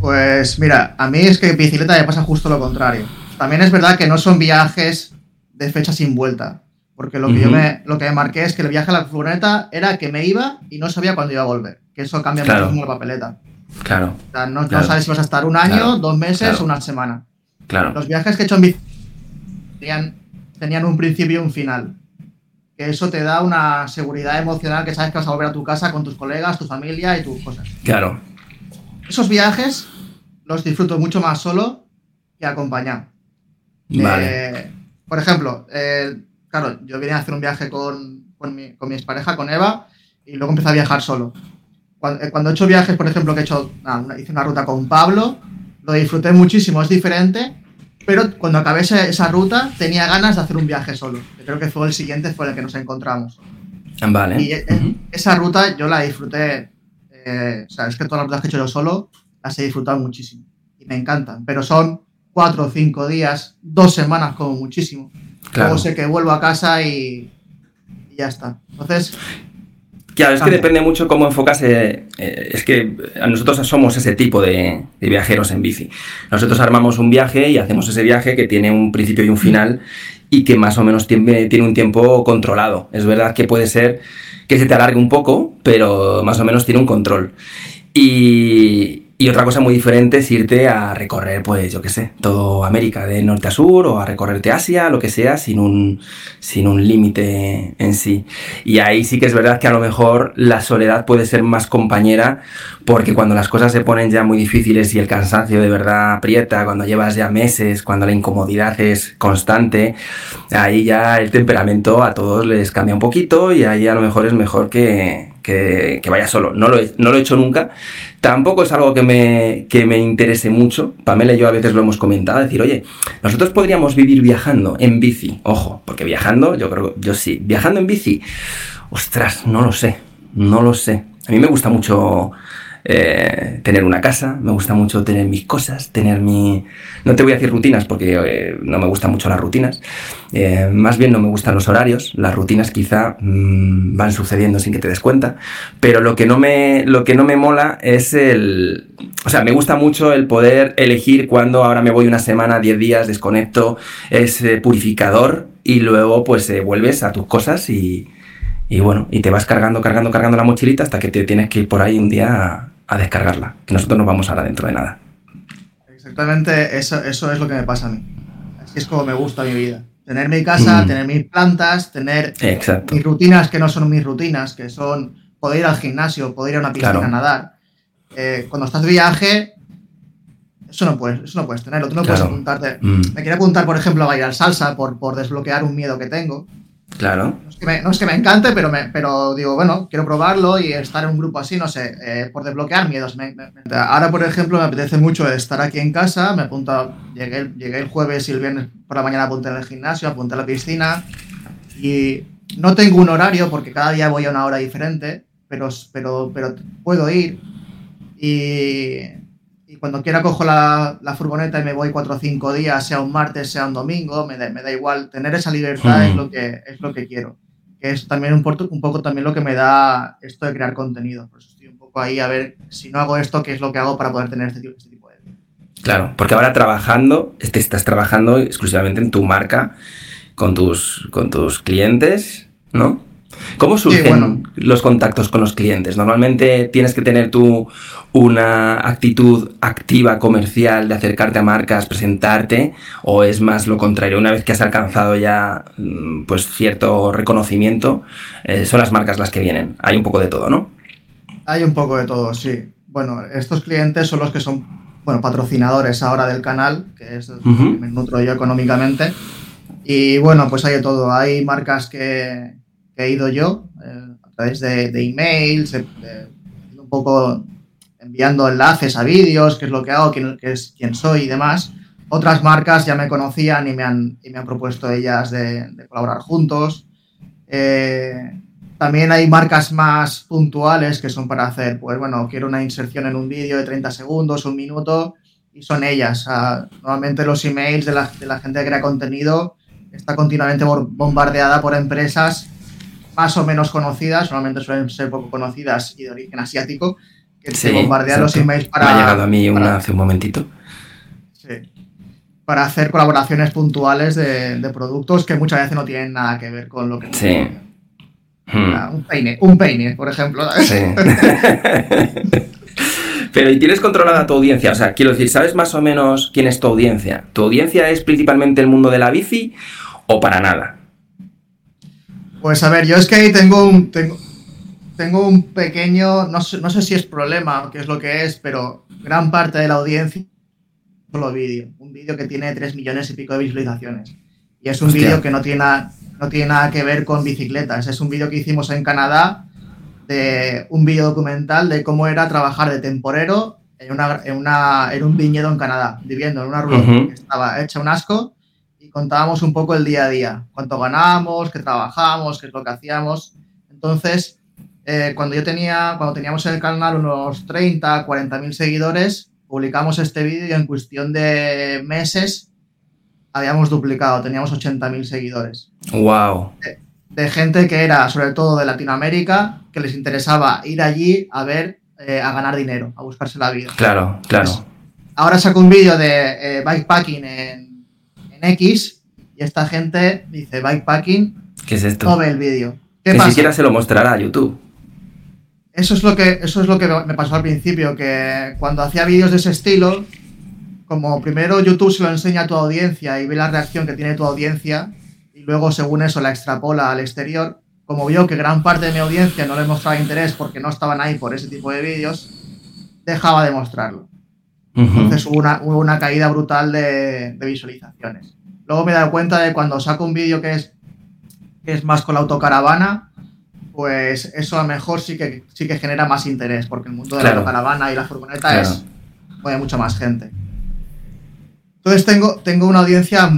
Pues mira, a mí es que en bicicleta me pasa justo lo contrario. También es verdad que no son viajes de fecha sin vuelta. Porque lo que yo me, lo que me marqué es que el viaje a la furgoneta era que me iba y no sabía cuándo iba a volver. Que eso cambia muchísimo la papeleta. Claro. O sea, no, sabes si vas a estar un año, dos meses o una semana. Claro. Los viajes que he hecho en bicicleta tenían, tenían un principio y un final que eso te da una seguridad emocional que sabes que vas a volver a tu casa con tus colegas, tu familia y tus cosas. Claro. Esos viajes los disfruto mucho más solo que acompañado. Vale. Eh, por ejemplo, eh, claro, yo vine a hacer un viaje con, mi, con mi expareja, con Eva, y luego empecé a viajar solo. Cuando, eh, cuando, he hecho viajes, por ejemplo, que he hecho, hice una ruta con Pablo, lo disfruté muchísimo, es diferente, pero cuando acabé esa, ruta tenía ganas de hacer un viaje solo. creo que fue el siguiente, fue el que nos encontramos. Vale. Y eh, esa ruta yo la disfruté. Eh, o sea, es que todas las rutas que he hecho yo solo las he disfrutado muchísimo. Y me encantan. Pero son cuatro o cinco días, dos semanas como muchísimo. Luego sé que vuelvo a casa y, y ya está. Entonces, Claro, es que depende mucho cómo enfocase. Eh, es que nosotros somos ese tipo de, viajeros en bici. Nosotros armamos un viaje y hacemos ese viaje que tiene un principio y un final y que más o menos tiene, tiene un tiempo controlado. Es verdad que puede ser que se te alargue un poco, pero más o menos tiene un control. Y, y otra cosa muy diferente es irte a recorrer, pues yo qué sé, todo América de norte a sur o a recorrerte Asia, lo que sea, sin un, sin un límite en sí. Y ahí sí que es verdad que a lo mejor la soledad puede ser más compañera porque cuando las cosas se ponen ya muy difíciles y el cansancio de verdad aprieta, cuando llevas ya meses, cuando la incomodidad es constante, ahí ya el temperamento a todos les cambia un poquito y ahí a lo mejor es mejor que, que, vaya solo. No lo, he, no lo he hecho nunca. Tampoco es algo que me, que me interese mucho. Pamela y yo a veces lo hemos comentado, decir, oye, nosotros podríamos vivir viajando en bici. Ojo, porque viajando, yo creo, yo sí. Viajando en bici, ostras, no lo sé, no lo sé. A mí me gusta mucho eh, tener una casa, me gusta mucho tener mis cosas, tener mi... No te voy a decir rutinas porque eh, no me gustan mucho las rutinas, eh, más bien no me gustan los horarios, las rutinas quizá mm, van sucediendo sin que te des cuenta, pero lo que, no me, lo que no me mola es el... O sea, me gusta mucho el poder elegir cuando ahora me voy una semana, 10 días, desconecto, es purificador y luego pues vuelves a tus cosas y... Y bueno, y te vas cargando, cargando, cargando la mochilita hasta que te tienes que ir por ahí un día a descargarla, que nosotros no vamos ahora dentro de nada. Exactamente, eso, eso es lo que me pasa a mí. Así es como me gusta mi vida. Tener mi casa, mm. tener mis plantas, tener mis rutinas que no son mis rutinas, que son poder ir al gimnasio, poder ir a una piscina a nadar. Eh, cuando estás de viaje, eso no puedes, eso no puedes tenerlo. Tú no puedes apuntarte. Mm. Me quiero apuntar, por ejemplo, a bailar salsa por, por desbloquear un miedo que tengo. Claro. No es que me, encante, pero, me, pero digo, bueno, quiero probarlo y estar en un grupo así, no sé, eh, por desbloquear miedos. ahora, por ejemplo, me apetece mucho estar aquí en casa, me apunto, llegué, llegué el jueves y el viernes por la mañana apunté en el gimnasio, apunté a la piscina y no tengo un horario porque cada día voy a una hora diferente, pero, pero, pero puedo ir y cuando quiera cojo la, furgoneta y me voy cuatro o cinco días, sea un martes, sea un domingo, me da, me da igual. Tener esa libertad es, hmm. lo que, es lo que quiero. Que es también un, un, poco también lo que me da esto de crear contenido. Por eso estoy un poco ahí a ver si no hago esto, qué es lo que hago para poder tener este tipo, este tipo de... Claro, porque ahora trabajando, te estás trabajando exclusivamente en tu marca con tus, con tus clientes, ¿no? ¿Cómo surgen los contactos con los clientes? Normalmente tienes que tener tú una actitud activa comercial de acercarte a marcas, presentarte, o es más lo contrario. Una vez que has alcanzado ya mm, pues cierto reconocimiento, eh, son las marcas las que vienen. Hay un poco de todo, ¿no? Hay un poco de todo, sí. Bueno, estos clientes son los que son bueno, patrocinadores ahora del canal, que es uh me nutro yo económicamente. Y bueno, pues hay de todo. Hay marcas que, he ido yo eh, a través de, emails, un poco enviando enlaces a vídeos, qué es lo que hago, quién, es, quién soy y demás. Otras marcas ya me conocían y me han, y me han propuesto ellas de, colaborar juntos. Eh, también hay marcas más puntuales que son para hacer, pues bueno, quiero una inserción en un vídeo de 30 segundos, un minuto, y son ellas. normalmente los emails de la, de la gente que crea contenido está continuamente bombardeada por empresas más o menos conocidas, normalmente suelen ser poco conocidas y de origen asiático, que se bombardean los emails para... Me ha llegado a mí una hace un momentito. Sí. Para hacer colaboraciones puntuales de, productos que muchas veces no tienen nada que ver con lo que... Sí. Hmm. Un peine, un peine, por ejemplo. Sí. Pero ¿y tienes controlada tu audiencia? O sea, quiero decir, ¿sabes más o menos quién es tu audiencia? ¿Tu audiencia es principalmente el mundo de la bici o para nada? Pues a ver, yo es que ahí tengo un, tengo, tengo un pequeño, no sé, no sé si es problema o qué es lo que es, pero gran parte de la audiencia solo vídeo. Un vídeo que tiene 3 millones y pico de visualizaciones. Y es un vídeo que no tiene, no tiene nada que ver con bicicletas. Es un vídeo que hicimos en Canadá, de un vídeo documental de cómo era trabajar de temporero en, una, en, una, en un viñedo en Canadá, viviendo en una ruta que estaba hecha un asco contábamos un poco el día a día, cuánto ganábamos, qué trabajamos, qué es lo que hacíamos. Entonces, eh, cuando yo tenía, cuando teníamos en el canal unos 30, 40 mil seguidores, publicamos este vídeo y en cuestión de meses habíamos duplicado, teníamos 80 mil seguidores. ¡Wow! De, gente que era, sobre todo de Latinoamérica, que les interesaba ir allí a ver, eh, a ganar dinero, a buscarse la vida. Claro, claro. ahora saco un vídeo de eh, bikepacking en X y esta gente dice bikepacking. ¿Qué es esto? No ve el vídeo. Ni siquiera se lo mostrará a YouTube. Eso es lo que, eso es lo que me pasó al principio, que cuando hacía vídeos de ese estilo, como primero YouTube se lo enseña a tu audiencia y ve la reacción que tiene tu audiencia, y luego según eso la extrapola al exterior, como vio que gran parte de mi audiencia no le mostraba interés porque no estaban ahí por ese tipo de vídeos, dejaba de mostrarlo. Entonces hubo una, caída brutal de, visualizaciones. Luego me he dado cuenta de cuando saco un vídeo que es, es más con la autocaravana, pues eso a lo mejor sí que, sí que genera más interés, porque el mundo de la autocaravana y la furgoneta es mueve mucha más gente. Entonces tengo, tengo una audiencia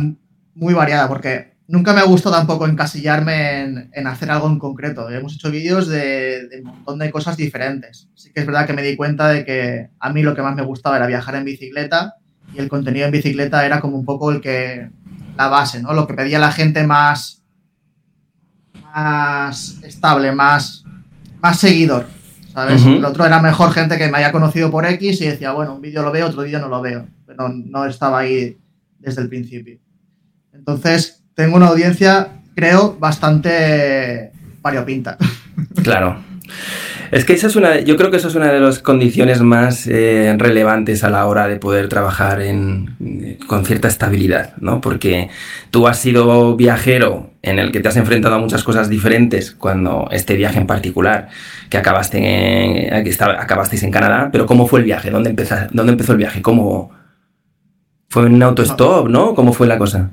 muy variada, porque nunca me ha gustado tampoco encasillarme en, hacer algo en concreto. Hemos hecho vídeos de, un montón de cosas diferentes. Sí que es verdad que me di cuenta de que a mí lo que más me gustaba era viajar en bicicleta y el contenido en bicicleta era como un poco el que la base, ¿no? Lo que pedía la gente más más estable, más más seguidor, ¿sabes? El otro era mejor gente que me haya conocido por X y decía, bueno, un vídeo lo veo, otro vídeo no lo veo, pero no estaba ahí desde el principio. Entonces, tengo una audiencia, creo, bastante variopinta. Claro. Es que esa es una, yo creo que esa es una de las condiciones más eh, relevantes a la hora de poder trabajar en, con cierta estabilidad, ¿no? Porque tú has sido viajero en el que te has enfrentado a muchas cosas diferentes cuando este viaje en particular, que acabaste en, que acabasteis en Canadá, pero ¿cómo fue el viaje? ¿Dónde, empezó, dónde empezó el viaje? ¿Cómo fue en un autostop, no? ¿Cómo fue la cosa?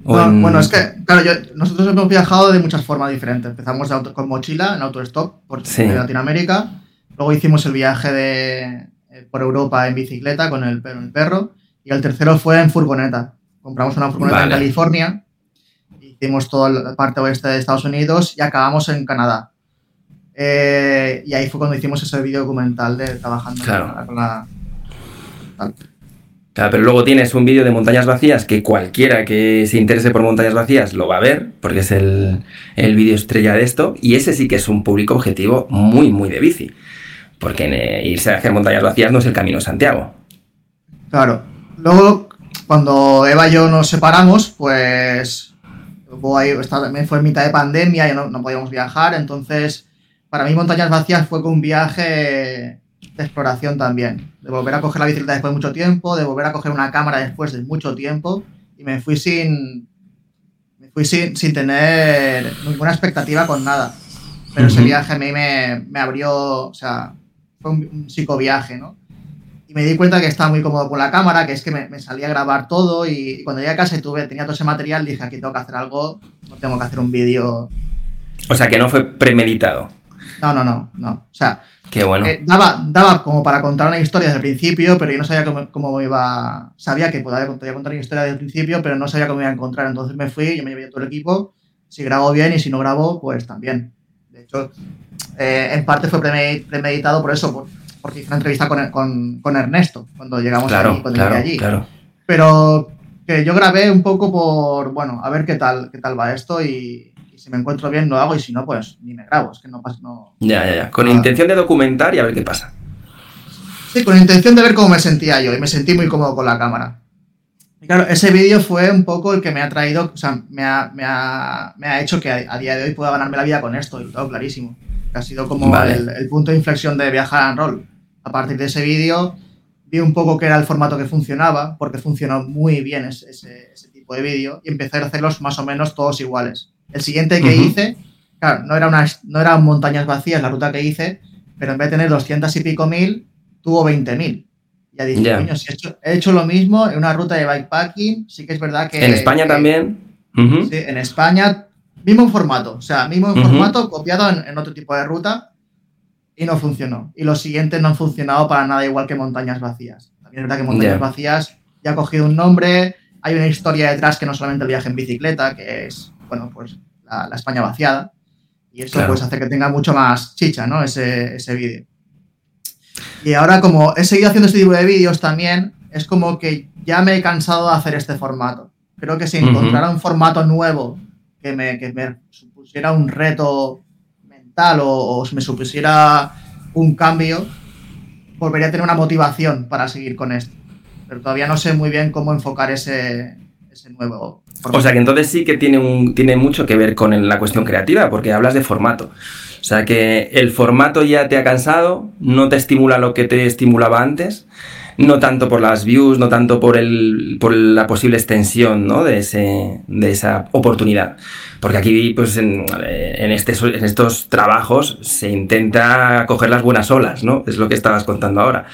Bueno, es que, claro, nosotros hemos viajado de muchas formas diferentes. Empezamos con mochila en autostop por Latinoamérica. Luego hicimos el viaje de, eh, por Europa en bicicleta con el, perro. Y el tercero fue en furgoneta. Compramos una furgoneta en California. Hicimos toda la parte oeste de Estados Unidos y acabamos en Canadá. Eh, y ahí fue cuando hicimos ese video documental de trabajando con la pero luego tienes un vídeo de montañas vacías que cualquiera que se interese por montañas vacías lo va a ver, porque es el, el vídeo estrella de esto, y ese sí que es un público objetivo muy, muy de bici. Porque irse a hacer montañas vacías no es el camino a Santiago. Claro. luego, cuando Eva y yo nos separamos, pues fue en mitad de pandemia y no, no podíamos viajar, entonces para mí Montañas Vacías fue un viaje de exploración también, de volver a coger la bicicleta después de mucho tiempo, de volver a coger una cámara después de mucho tiempo y me fui sin, me fui sin, sin tener ninguna expectativa con nada. Pero ese viaje a mí me, me, abrió, o sea, fue un, un psicoviaje, ¿no? Y me di cuenta que estaba muy cómodo con la cámara, que es que me, me salía a grabar todo y, cuando llegué a casa y tuve, tenía todo ese material, dije, aquí tengo que hacer algo, no tengo que hacer un vídeo. O sea, que no fue premeditado. No, no, no, no. O sea, Qué bueno. Eh, daba, daba como para contar una historia desde el principio, pero yo no sabía cómo, cómo iba. Sabía que podía, podía, contar una historia desde el principio, pero no sabía cómo iba a encontrar. Entonces me fui, yo me llevé todo el equipo. Si grabo bien y si no grabo, pues también. De hecho, eh, en parte fue premeditado por eso, por, porque hice una entrevista con, con, con Ernesto cuando llegamos claro, allí, cuando claro, llegué allí. Claro. Pero que yo grabé un poco por, bueno, a ver qué tal, qué tal va esto y, si me encuentro bien lo hago y si no, pues ni me grabo. Es que no pasa. No, ya, ya, ya. Con nada. intención de documentar y a ver qué pasa. Sí, con intención de ver cómo me sentía yo y me sentí muy cómodo con la cámara. Y claro, ese vídeo fue un poco el que me ha traído, o sea, me ha, me ha, me ha hecho que a, a, día de hoy pueda ganarme la vida con esto y lo tengo clarísimo. Que ha sido como vale. el, el, punto de inflexión de viajar en rol. A partir de ese vídeo vi un poco qué era el formato que funcionaba, porque funcionó muy bien ese, ese, ese tipo de vídeo y empecé a hacerlos más o menos todos iguales. El siguiente que uh -huh. hice, claro, no era, una, no eran montañas vacías la ruta que hice, pero en vez de tener 200 y pico mil, tuvo 20.000. Ya dije, yeah. coño, si he hecho, he hecho, lo mismo en una ruta de bikepacking, sí que es verdad que... En España que, también. Uh -huh. Sí, en España, mismo formato, o sea, mismo uh -huh. formato copiado en, en, otro tipo de ruta y no funcionó. Y los siguientes no han funcionado para nada igual que montañas vacías. También es verdad que montañas yeah. vacías ya ha cogido un nombre, hay una historia detrás que no solamente el viaje en bicicleta, que es bueno, pues la, la España vaciada. Y eso claro. pues hace que tenga mucho más chicha, ¿no? Ese, ese vídeo. Y ahora como he seguido haciendo este tipo de vídeos también, es como que ya me he cansado de hacer este formato. Creo que si encontrara uh -huh. un formato nuevo que me, que me supusiera un reto mental o, o me supusiera un cambio, volvería a tener una motivación para seguir con esto. Pero todavía no sé muy bien cómo enfocar ese, ese nuevo formato. O sea que entonces sí que tiene, un, tiene mucho que ver con la cuestión creativa, porque hablas de formato. O sea que el formato ya te ha cansado, no te estimula lo que te estimulaba antes, no tanto por las views, no tanto por, el, por la posible extensión ¿no? de, ese, de esa oportunidad. Porque aquí, pues en, en, este, en estos trabajos se intenta coger las buenas olas, ¿no? Es lo que estabas contando ahora.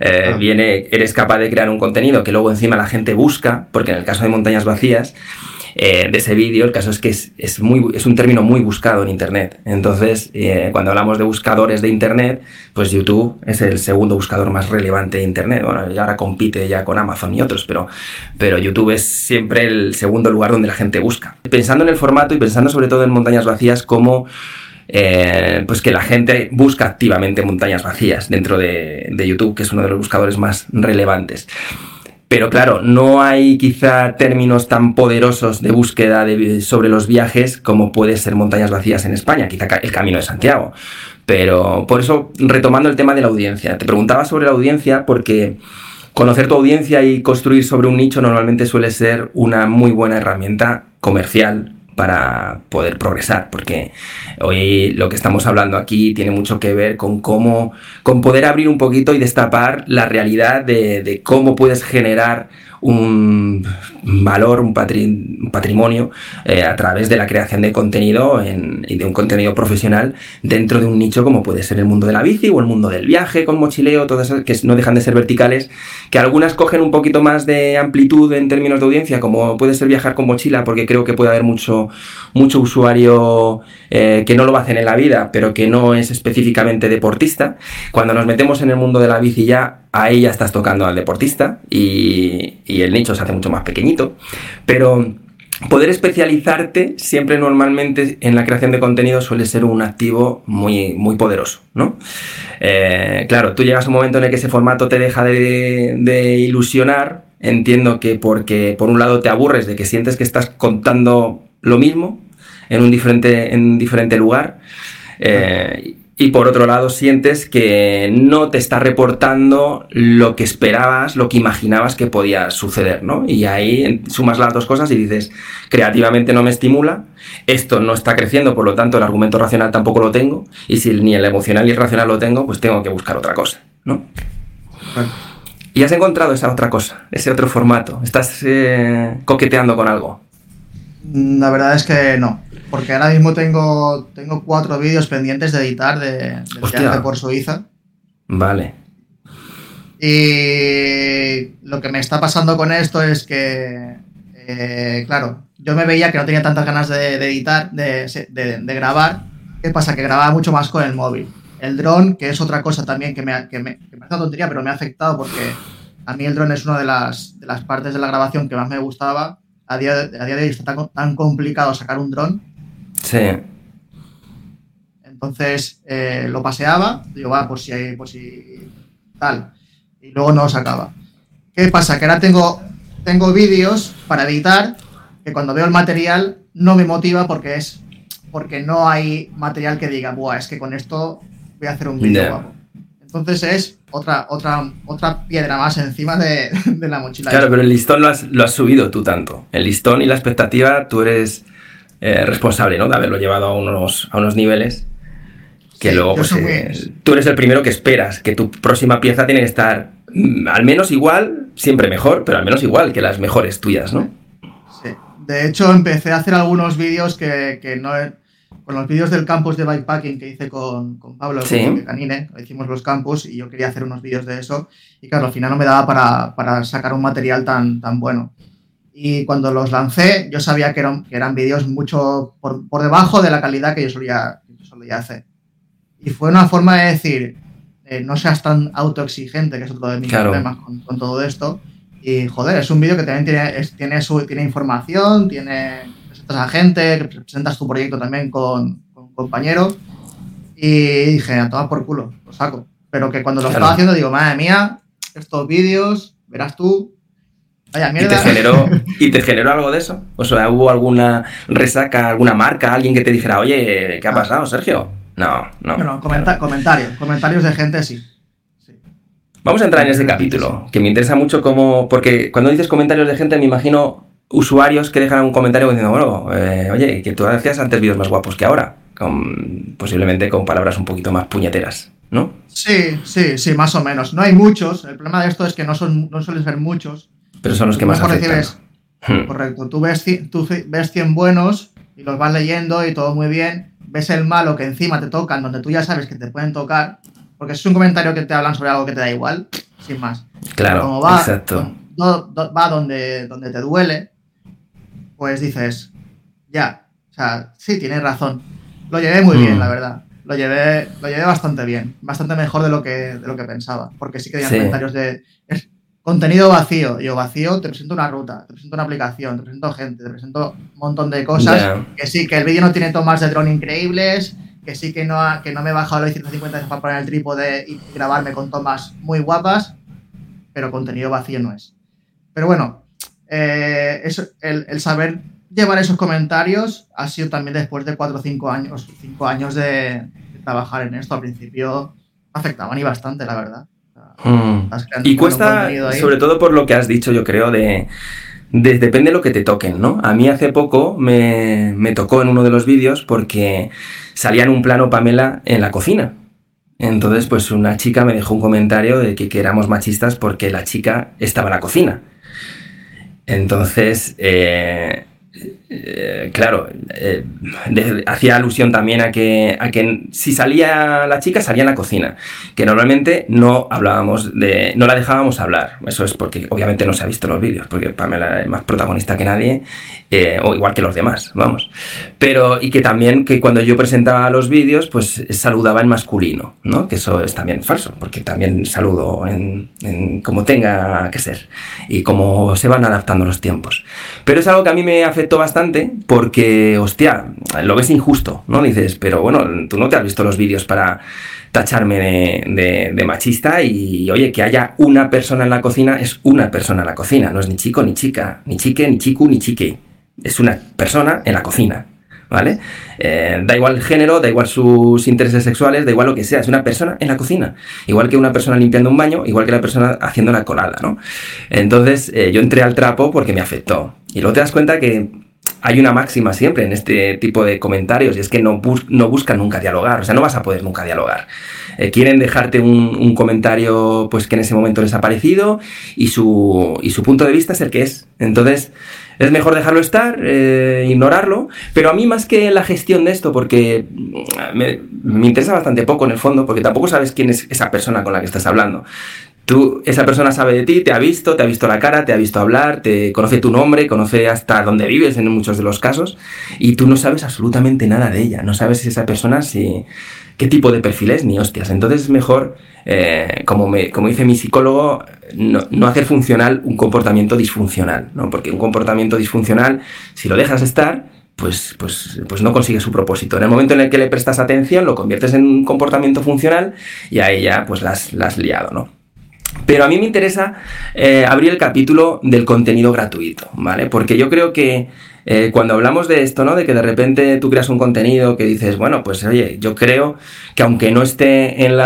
Eh, ah. viene, eres capaz de crear un contenido que luego encima la gente busca, porque en el caso de Montañas Vacías, eh, de ese vídeo, el caso es que es, es, muy, es un término muy buscado en Internet. Entonces, eh, cuando hablamos de buscadores de Internet, pues YouTube es el segundo buscador más relevante de Internet. Bueno, y ahora compite ya con Amazon y otros, pero, pero YouTube es siempre el segundo lugar donde la gente busca. Pensando en el formato y pensando sobre todo en Montañas Vacías como... Eh, pues que la gente busca activamente montañas vacías dentro de, YouTube, que es uno de los buscadores más relevantes. Pero claro, no hay quizá términos tan poderosos de búsqueda de, sobre los viajes como puede ser montañas vacías en España, quizá el Camino de Santiago. Pero por eso, retomando el tema de la audiencia, te preguntaba sobre la audiencia porque conocer tu audiencia y construir sobre un nicho normalmente suele ser una muy buena herramienta comercial para poder progresar, porque hoy lo que estamos hablando aquí tiene mucho que ver con cómo, con poder abrir un poquito y destapar la realidad de, de cómo puedes generar un valor, un, patri un patrimonio eh, a través de la creación de contenido en, y de un contenido profesional dentro de un nicho como puede ser el mundo de la bici o el mundo del viaje con mochileo, todas esas que no dejan de ser verticales, que algunas cogen un poquito más de amplitud en términos de audiencia, como puede ser viajar con mochila, porque creo que puede haber mucho, mucho usuario eh, que no lo hacen en la vida, pero que no es específicamente deportista. Cuando nos metemos en el mundo de la bici ya ahí ya estás tocando al deportista y, y, el nicho se hace mucho más pequeñito. Pero poder especializarte siempre normalmente en la creación de contenido suele ser un activo muy, muy poderoso, ¿no? Eh, claro, tú llegas a un momento en el que ese formato te deja de, ilusionar. Entiendo que porque por un lado te aburres de que sientes que estás contando lo mismo en un diferente, en un diferente lugar. Eh, y por otro lado sientes que no te está reportando lo que esperabas, lo que imaginabas que podía suceder, ¿no? Y ahí sumas las dos cosas y dices, creativamente no me estimula, esto no está creciendo, por lo tanto el argumento racional tampoco lo tengo, y si ni el emocional ni el racional lo tengo, pues tengo que buscar otra cosa, ¿no? Y has encontrado esa otra cosa, ese otro formato, estás eh, coqueteando con algo. La verdad es que no. Porque ahora mismo tengo, tengo cuatro vídeos pendientes de editar de, de por Suiza. Vale. Y lo que me está pasando con esto es que, eh, claro, yo me veía que no tenía tantas ganas de, editar, de, grabar. ¿Qué pasa? Que grababa mucho más con el móvil. El dron, que es otra cosa también que me, que me, que me hace tontería, pero me ha afectado porque a mí el dron es una de las, de las partes de la grabación que más me gustaba. A día, a día de hoy está tan, tan complicado sacar un dron Sí. Entonces eh, lo paseaba, digo, va, por si hay, por si tal. Y luego no lo sacaba. ¿Qué pasa? Que ahora tengo, tengo vídeos para editar que cuando veo el material no me motiva porque es porque no hay material que diga, Buah, es que con esto voy a hacer un vídeo guapo. Entonces es otra, otra, otra piedra más encima de, la mochila. Claro, pero el listón lo has, lo has subido tú tanto. El listón y la expectativa, tú eres eh, responsable, ¿no? De haberlo llevado a unos, a unos niveles que luego, pues, eh, tú eres el primero que esperas, que tu próxima pieza tiene que estar mm, al menos igual, siempre mejor, pero al menos igual que las mejores tuyas, ¿no? Sí. De hecho, empecé a hacer algunos vídeos que, que no... Con los vídeos del campus de bikepacking que hice con, con Pablo de Canine, hicimos los campus y yo quería hacer unos vídeos de eso. Y claro, al final no me daba para, para sacar un material tan, tan bueno. Y cuando los lancé, yo sabía que eran, que eran vídeos mucho por, por, debajo de la calidad que yo solía, solía hacer. Y fue una forma de decir, eh, no seas tan autoexigente, que es otro de mis problemas con, con, todo esto. Y joder, es un vídeo que también tiene, tiene, su, tiene información, tiene, presentas a gente, presentas tu proyecto también con, con compañeros. Y dije, a tomar por culo, lo saco. Pero que cuando lo estaba haciendo digo, madre mía, estos vídeos, verás tú, ¿Y te, generó, ¿Y te generó algo de eso? O sea, ¿hubo alguna resaca, alguna marca, alguien que te dijera, oye, ¿qué ha pasado, Sergio? No, no. Bueno, comentarios, comentarios de gente sí. Vamos a entrar en ese capítulo, que me interesa mucho cómo, porque cuando dices comentarios de gente me imagino usuarios que dejan un comentario diciendo, bueno, eh, oye, que tú hacías antes vídeos más guapos que ahora, con, posiblemente con palabras un poquito más puñeteras, ¿no? Sí, sí, sí, más o menos. No hay muchos, el problema de esto es que no, son, no suelen ser muchos, pero son los que más afectan. Hmm. Correcto. Tú ves, tú ves 100 buenos y los vas leyendo y todo muy bien. Ves el malo que encima te tocan, donde tú ya sabes que te pueden tocar, porque es un comentario que te hablan sobre algo que te da igual, sin más. Claro, Como va, exacto. va donde, donde te duele, pues dices, ya, o sea, sí, tienes razón. Lo llevé muy bien, hmm. la verdad. Lo llevé, lo llevé bastante bien, bastante mejor de lo que, de lo que pensaba, porque sí que había comentarios de... Contenido vacío. Yo vacío, te presento una ruta, te presento una aplicación, te presento gente, te presento un montón de cosas. Que sí, que el vídeo no tiene tomas de drone increíbles, que sí que no, que no me he bajado los 150 para poner el trípode y grabarme con tomas muy guapas, pero contenido vacío no es. Pero bueno, eh, el, saber llevar esos comentarios ha sido también después de 4 o 5 años, 5 años de, de, trabajar en esto. Al principio afectaban y bastante, la verdad. Mm. Y cuesta, sobre todo por lo que has dicho, yo creo, de, depende de lo que te toquen, ¿no? A mí hace poco me, me tocó en uno de los vídeos porque salía en un plano Pamela en la cocina. Entonces, pues una chica me dejó un comentario de que, que éramos machistas porque la chica estaba en la cocina. Entonces, eh, eh, claro, eh, hacía alusión también a que, a que si salía la chica, salía en la cocina, que normalmente no hablábamos de, no la dejábamos hablar, eso es porque obviamente no se ha visto los vídeos, porque Pamela es más protagonista que nadie, eh, o igual que los demás, vamos, pero y que también que cuando yo presentaba los vídeos, pues saludaba en masculino, ¿no? Que eso es también falso, porque también saludo en, como tenga que ser y como se van adaptando los tiempos, pero es algo que a mí me afecta bastante porque, hostia, lo ves injusto, ¿no? Dices, pero bueno, tú no te has visto los vídeos para tacharme de, machista y, oye, que haya una persona en la cocina es una persona en la cocina, no es ni chico ni chica, ni chique, ni chico, ni chique. Es una persona en la cocina. ¿vale? Eh, da igual el género, da igual sus intereses sexuales, da igual lo que sea, es una persona en la cocina. Igual que una persona limpiando un baño, igual que la persona haciendo la colada, ¿no? Entonces eh, yo entré al trapo porque me afectó. Y luego te das cuenta que hay una máxima siempre en este tipo de comentarios y es que no, no buscan nunca dialogar, o sea, no vas a poder nunca dialogar. Eh, quieren dejarte un, comentario pues que en ese momento les ha parecido y su, y su punto de vista es el que es. Entonces, es mejor dejarlo estar, eh, ignorarlo, pero a mí más que la gestión de esto, porque me, me, interesa bastante poco en el fondo, porque tampoco sabes quién es esa persona con la que estás hablando. Tú, esa persona sabe de ti, te ha visto, te ha visto la cara, te ha visto hablar, te conoce tu nombre, conoce hasta dónde vives en muchos de los casos, y tú no sabes absolutamente nada de ella, no sabes si esa persona si qué tipo de perfil es, ni hostias. Entonces es mejor, eh, como, me, como dice mi psicólogo, no, hacer funcional un comportamiento disfuncional, ¿no? Porque un comportamiento disfuncional, si lo dejas estar, pues, pues, pues no consigue su propósito. En el momento en el que le prestas atención, lo conviertes en un comportamiento funcional y ahí ya pues la has, liado, ¿no? Pero a mí me interesa eh, abrir el capítulo del contenido gratuito, ¿vale? Porque yo creo que eh, cuando hablamos de esto, ¿no? De que de repente tú creas un contenido que dices, bueno, pues oye, yo creo que aunque no esté en,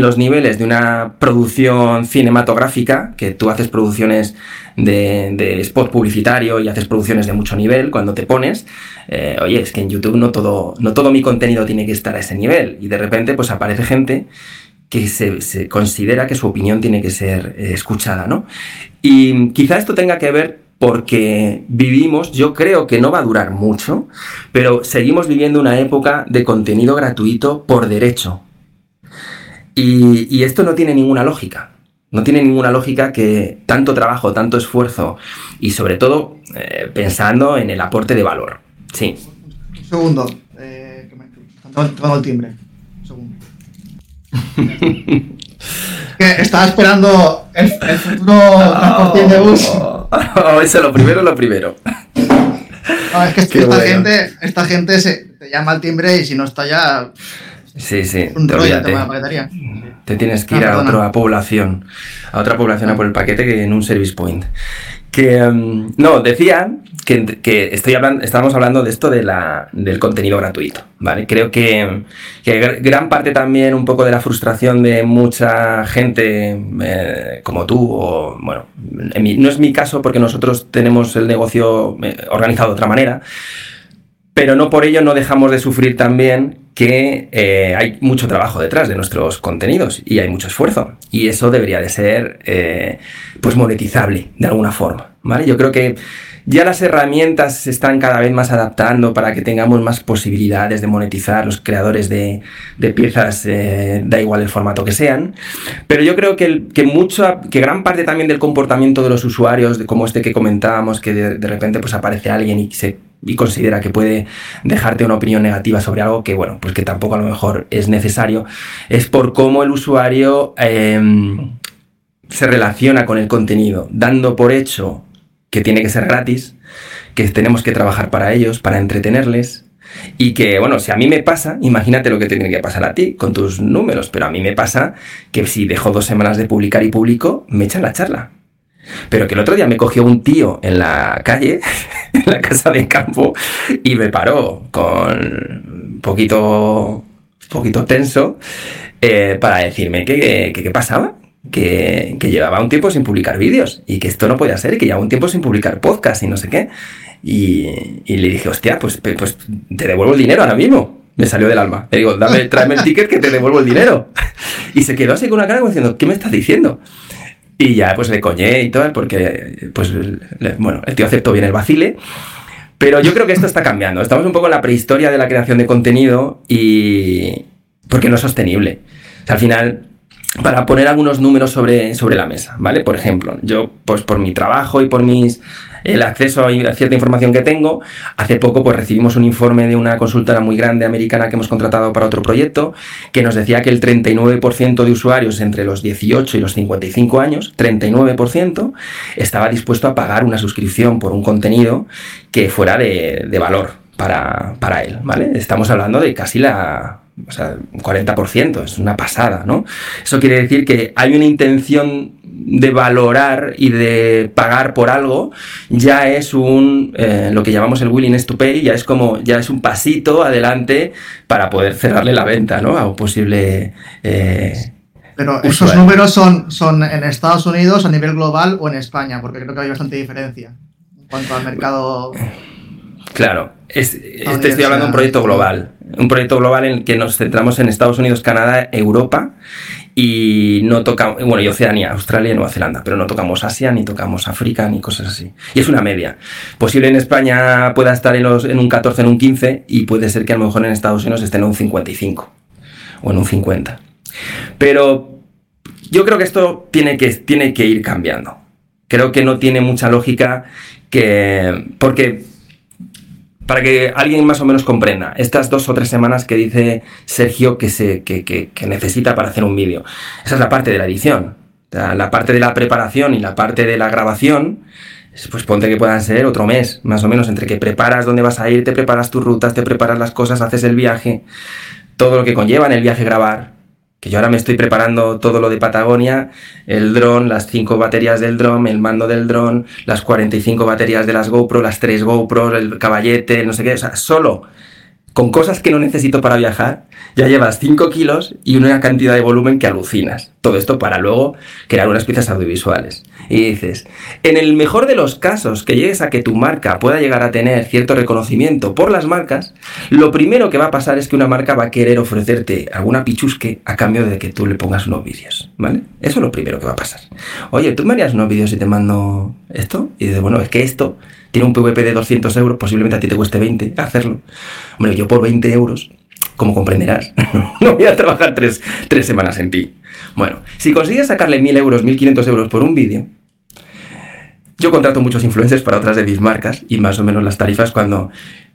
los niveles de una producción cinematográfica, que tú haces producciones de, spot publicitario y haces producciones de mucho nivel cuando te pones, eh, oye, es que en YouTube no todo, no todo mi contenido tiene que estar a ese nivel. Y de repente, pues aparece gente que se, se, considera que su opinión tiene que ser eh, escuchada, ¿no? Y quizá esto tenga que ver porque vivimos, yo creo que no va a durar mucho, pero seguimos viviendo una época de contenido gratuito por derecho. Y, esto no tiene ninguna lógica. No tiene ninguna lógica que tanto trabajo, tanto esfuerzo y sobre todo eh, pensando en el aporte de valor. Sí. Un segundo. Eh, que me, el timbre. Estaba esperando el, futuro transporte de bus. Eso, lo primero, lo primero. No, es que esta, gente, esta gente se, te llama al timbre y si no está ya. Sí, sí, un te, te, te tienes que ir a otra población, a otra población a por el paquete que en un service point. Que, em, no, decía que, estoy hablando, estábamos hablando de esto de la, del contenido gratuito, ¿vale? Creo que, gran parte también un poco de la frustración de mucha gente eh, como tú, o bueno, no es mi caso porque nosotros tenemos el negocio eh, organizado de otra manera, pero no por ello no dejamos de sufrir también que eh, hay mucho trabajo detrás de nuestros contenidos y hay mucho esfuerzo. Y eso debería de ser pues monetizable de alguna forma. ¿vale? Yo creo que ya las herramientas se están cada vez más adaptando para que tengamos más posibilidades de monetizar los creadores de, piezas, eh, da igual el formato que sean. Pero yo creo que, que, mucho, que gran parte también del comportamiento de los usuarios, como este que comentábamos, que de, de repente pues aparece alguien y se y considera que puede dejarte una opinión negativa sobre algo que, bueno, pues que tampoco a lo mejor es necesario, es por cómo el usuario em, se relaciona con el contenido, dando por hecho que tiene que ser gratis, que tenemos que trabajar para ellos, para entretenerles, y que, bueno, si a mí me pasa, imagínate lo que tiene que pasar a ti con tus números, pero a mí me pasa que si dejo dos semanas de publicar y publico, me echan la charla. Pero que el otro día me cogió un tío en la calle, en la casa de campo, y me paró con un poquito, poquito tenso eh, para decirme qué pasaba. Que, llevaba un tiempo sin publicar vídeos y que esto no podía ser y que llevaba un tiempo sin publicar podcast y no sé qué. Y, le dije, hostia, pues, pues te devuelvo el dinero ahora mismo. Me salió del alma. Le digo, dame, tráeme el ticket que te devuelvo el dinero. Y se quedó así con una cara como diciendo, ¿qué me estás diciendo? Y ya pues le coñé y todo, porque pues bueno, el tío aceptó bien el vacile. Pero yo creo que esto está cambiando. Estamos un poco en la prehistoria de la creación de contenido y... porque no es sostenible. al final, para poner algunos números sobre, sobre la mesa, ¿vale? Por ejemplo, yo, pues por mi trabajo y por mis el acceso a cierta información que tengo. Hace poco pues recibimos un informe de una consultora muy grande americana que hemos contratado para otro proyecto que nos decía que el 39% de usuarios entre los 18 y los 55 años, 39%, estaba dispuesto a pagar una suscripción por un contenido que fuera de, valor para, para él, ¿vale? Estamos hablando de casi la o sea, un 40%, es una pasada, ¿no? Eso quiere decir que hay una intención de valorar y de pagar por algo, ya es un, eh, lo que llamamos el willingness to pay, ya es como, ya es un pasito adelante para poder cerrarle la venta, ¿no? A un posible... Eh, Pero esos números son, son en Estados Unidos, a nivel global o en España, porque creo que hay bastante diferencia en cuanto al mercado... Claro, este estoy hablando de un proyecto global, un proyecto global en el que nos centramos en Estados Unidos, Canadá, Europa y no tocamos, bueno, y Oceanía, Australia y Nueva Zelanda, pero no tocamos Asia, ni tocamos África, ni cosas así. Y es una media. Posible en España pueda estar en, en un 14, en un 15, y puede ser que a lo mejor en Estados Unidos esté en un 55 o en un 50. Pero yo creo que esto tiene que, tiene que ir cambiando. Creo que no tiene mucha lógica que... Porque para que alguien más o menos comprenda, estas dos o tres semanas que dice Sergio que, se, que, necesita para hacer un vídeo, esa es la parte de la edición. la parte de la preparación y la parte de la grabación, pues ponte que puedan ser otro mes, más o menos, entre que preparas dónde vas a ir, te preparas tus rutas, te preparas las cosas, haces el viaje, todo lo que conlleva en el viaje grabar, que yo ahora me estoy preparando todo lo de Patagonia, el dron, las 5 baterías del dron, el mando del dron, las 45 baterías de las GoPro, las 3 GoPro, el caballete, no sé qué, o sea, solo con cosas que no necesito para viajar, ya llevas 5 kilos y una cantidad de volumen que alucinas. Todo esto para luego crear unas piezas audiovisuales. Y dices, en el mejor de los casos que llegues a que tu marca pueda llegar a tener cierto reconocimiento por las marcas, lo primero que va a pasar es que una marca va a querer ofrecerte alguna pichusque a cambio de que tú le pongas unos vídeos, ¿vale? Eso es lo primero que va a pasar. Oye, ¿tú me harías unos vídeos y te mando esto? Y dices, bueno, es que esto tiene un PVP de 200 euros, posiblemente a ti te cueste 20 hacerlo. Hombre, yo por 20 euros, como comprenderás, no voy a trabajar tres, semanas en ti. Bueno, si consigues sacarle 1000 euros, 1500 euros por un vídeo, yo contrato muchos influencers para otras de mis marcas y más o menos las tarifas cuando,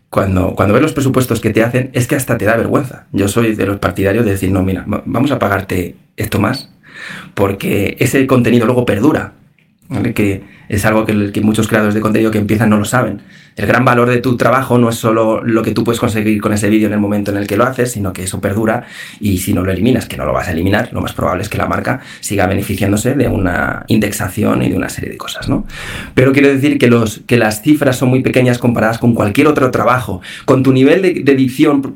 cuando, cuando ves los presupuestos que te hacen es que hasta te da vergüenza. Yo soy de los partidarios de decir, no, mira, vamos a pagarte esto más porque ese contenido luego perdura. Que es algo que, muchos creadores de contenido que empiezan no lo saben. El gran valor de tu trabajo no es solo lo que tú puedes conseguir con ese vídeo en el momento en el que lo haces, sino que eso perdura y si no lo eliminas, que no lo vas a eliminar, lo más probable es que la marca siga beneficiándose de una indexación y de una serie de cosas, ¿no? Pero quiero decir que, los, que las cifras son muy pequeñas comparadas con cualquier otro trabajo. Con tu nivel de, de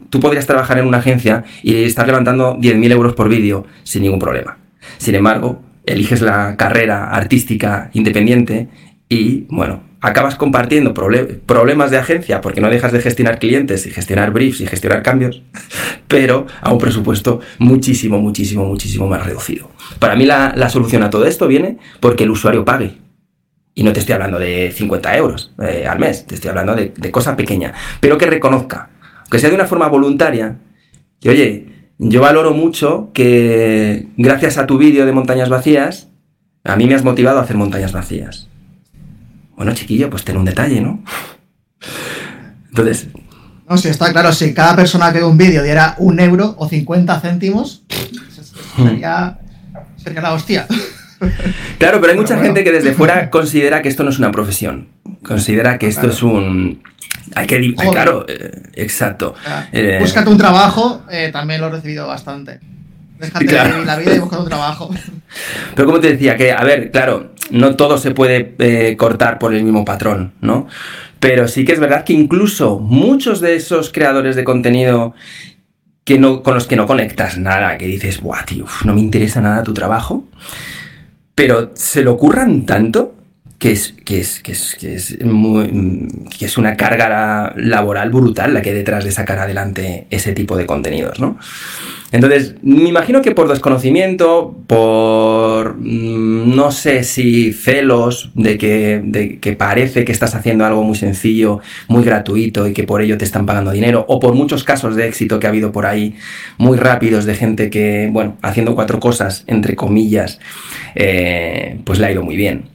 tú podrías trabajar en una agencia y estar levantando 10.000 euros por vídeo sin ningún problema. Sin embargo, eliges la carrera artística independiente y, bueno, acabas compartiendo problemas de agencia porque no dejas de gestionar clientes y gestionar briefs y gestionar cambios, pero a un presupuesto muchísimo, muchísimo, muchísimo más reducido. Para mí la, solución a todo esto viene porque el usuario pague. Y no te estoy hablando de 50 euros eh, al mes, te estoy hablando de, de cosa pequeña, pero que reconozca, que sea de una forma voluntaria, que oye, yo valoro mucho que gracias a tu vídeo de montañas vacías, a mí me has motivado a hacer montañas vacías. Bueno, chiquillo, pues ten un detalle, ¿no? Entonces... No, sí, está claro, si cada persona que ve un vídeo diera un euro o 50 céntimos, sería, sería la hostia. Claro, pero hay mucha gente que desde fuera considera que esto no es una profesión. Considera que esto es un, hay que. Claro, eh, exacto. Eh, búscate un trabajo, eh, también lo he recibido bastante. Déjate de la vida y busca un trabajo. Pero como te decía, que, a ver, claro, no todo se puede cortar por el mismo patrón, ¿no? Pero sí que es verdad que incluso muchos de esos creadores de contenido que no, con los que no conectas nada, que dices, buah, tío, no me interesa nada tu trabajo, pero se lo ocurran tanto que es, que es, que es, que es, que es una carga laboral brutal la que hay detrás de sacar adelante ese tipo de contenidos, ¿no? Entonces, me imagino que por desconocimiento, por mm, no sé si celos de que, de que parece que estás haciendo algo muy sencillo, muy gratuito y que por ello te están pagando dinero, o por muchos casos de éxito que ha habido por ahí, muy rápidos de gente que, bueno, haciendo cuatro cosas, entre comillas, eh, pues le ha ido muy bien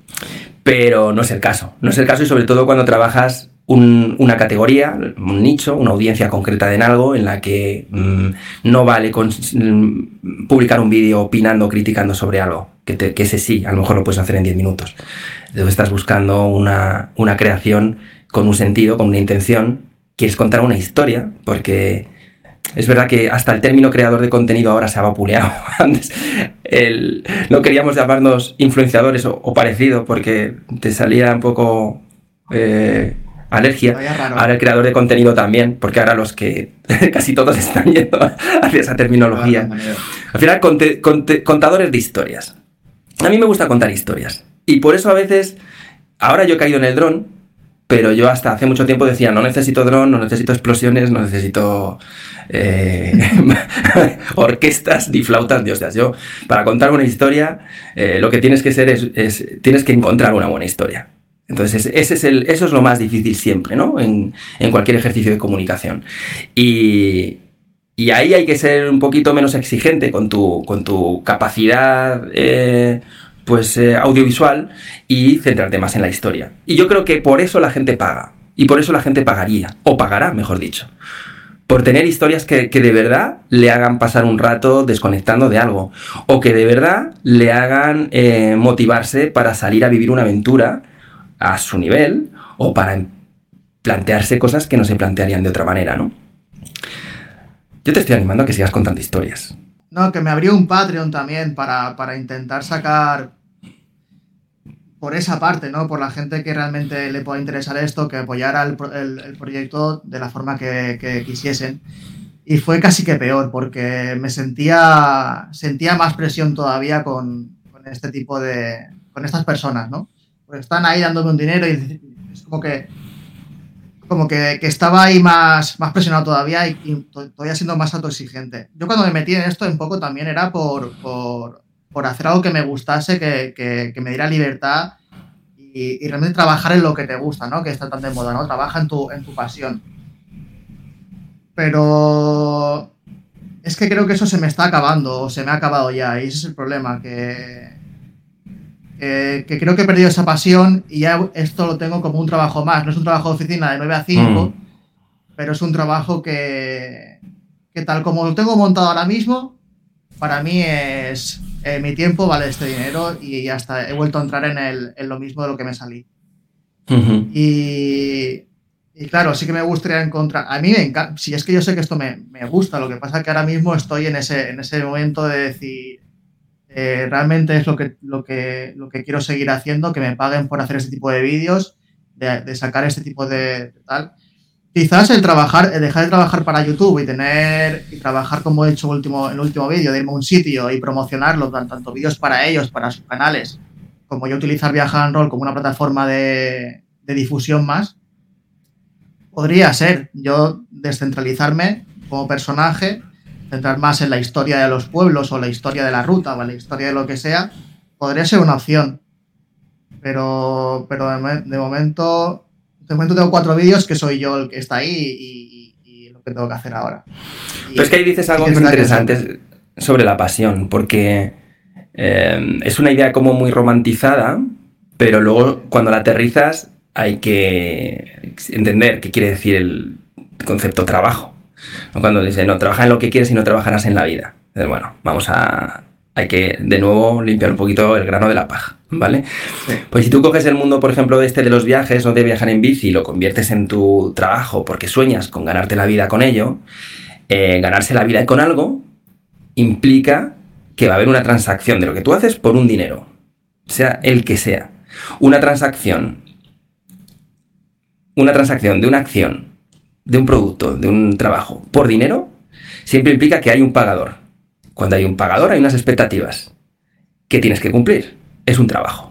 pero no es el caso. No es el caso y sobre todo cuando trabajas una categoría, un nicho, una audiencia concreta en algo en la que mm, no vale mm, publicar un vídeo opinando, criticando sobre algo, que, que, ese sí, a lo mejor lo puedes hacer en 10 minutos. Entonces estás buscando una, una creación con un sentido, con una intención, quieres contar una historia, porque es verdad que hasta el término creador de contenido ahora se ha vapuleado. Antes no queríamos llamarnos influenciadores o, parecido porque te salía un poco eh, alergia. Ahora el creador de contenido también, porque ahora los que casi todos están yendo hacia esa terminología. Al final, contadores de historias. A mí me gusta contar historias. Y por eso a veces, ahora yo he caído en el dron, pero yo hasta hace mucho tiempo decía, no necesito dron, no necesito explosiones, no necesito eh, orquestas ni flautas de hostias. Yo, para contar una historia, eh, lo que tienes que ser es, tienes que encontrar una buena historia. Entonces, ese es el, eso es lo más difícil siempre, ¿no? En, cualquier ejercicio de comunicación. Y, ahí hay que ser un poquito menos exigente con tu, con tu capacidad eh, pues, audiovisual y centrarte más en la historia. Y yo creo que por eso la gente paga. Y por eso la gente pagaría, o pagará, mejor dicho por tener historias que, de verdad le hagan pasar un rato desconectando de algo, o que de verdad le hagan eh, motivarse para salir a vivir una aventura a su nivel, o para plantearse cosas que no se plantearían de otra manera, ¿no? Yo te estoy animando a que sigas contando historias. No, que me abrió un Patreon también para, para intentar sacar por esa parte, ¿no? Por la gente que realmente le pueda interesar esto, que apoyara el, proyecto de la forma que, quisiesen. Y fue casi que peor, porque me sentía, sentía más presión todavía con, este tipo de. con estas personas, ¿no? Pues están ahí dándome un dinero y es como que. como que, estaba ahí más, más presionado todavía y, todavía siendo más autoexigente. Yo cuando me metí en esto un poco también era por por hacer algo que me gustase, que, me diera libertad y, realmente trabajar en lo que te gusta, ¿no? Que está tan de moda, ¿no? Trabaja en tu, en tu pasión. Pero es que creo que eso se me está acabando, o se me ha acabado ya, y ese es el problema, que, que, creo que he perdido esa pasión y ya esto lo tengo como un trabajo más. No es un trabajo de oficina de 9 a 5, mm. pero es un trabajo que, que tal como lo tengo montado ahora mismo, para mí es eh, mi tiempo vale este dinero y ya está, he vuelto a entrar en, el, en lo mismo de lo que me salí. y, y, claro, sí que me gustaría encontrar, a mí me encanta, si es que yo sé que esto me, me, gusta, lo que pasa es que ahora mismo estoy en ese, en ese momento de decir, eh, realmente es lo que, lo, que, lo que quiero seguir haciendo, que me paguen por hacer este tipo de vídeos, de, de sacar este tipo de, de tal. Quizás el trabajar, dejar de trabajar para YouTube y tener y trabajar como he hecho último, en el último vídeo, de irme a un sitio y promocionarlo, tanto vídeos para ellos, para sus canales, como yo utilizar Viaja Roll como una plataforma de, difusión más, podría ser yo descentralizarme como personaje, centrar más en la historia de los pueblos o la historia de la ruta o la historia de lo que sea, podría ser una opción. Pero, pero de momento de momento tengo cuatro vídeos que soy yo el que está ahí y, lo que tengo que hacer ahora. Pero es que ahí dices algo muy interesante sobre la pasión, porque eh, es una idea como muy romantizada, pero luego cuando la aterrizas hay que entender qué quiere decir el concepto trabajo. Cuando dice, no, trabaja en lo que quieres y no trabajarás en la vida. bueno, vamos a, hay que de nuevo limpiar un poquito el grano de la paja, ¿vale? Pues si tú coges el mundo, por ejemplo, de este de los viajes o de viajar en bici y lo conviertes en tu trabajo porque sueñas con ganarte la vida con ello, eh, ganarse la vida con algo implica que va a haber una transacción de lo que tú haces por un dinero, sea el que sea. Una transacción, una transacción de una acción, de un producto, de un trabajo por dinero, siempre implica que hay un pagador. Cuando hay un pagador hay unas expectativas que tienes que cumplir. Es un trabajo.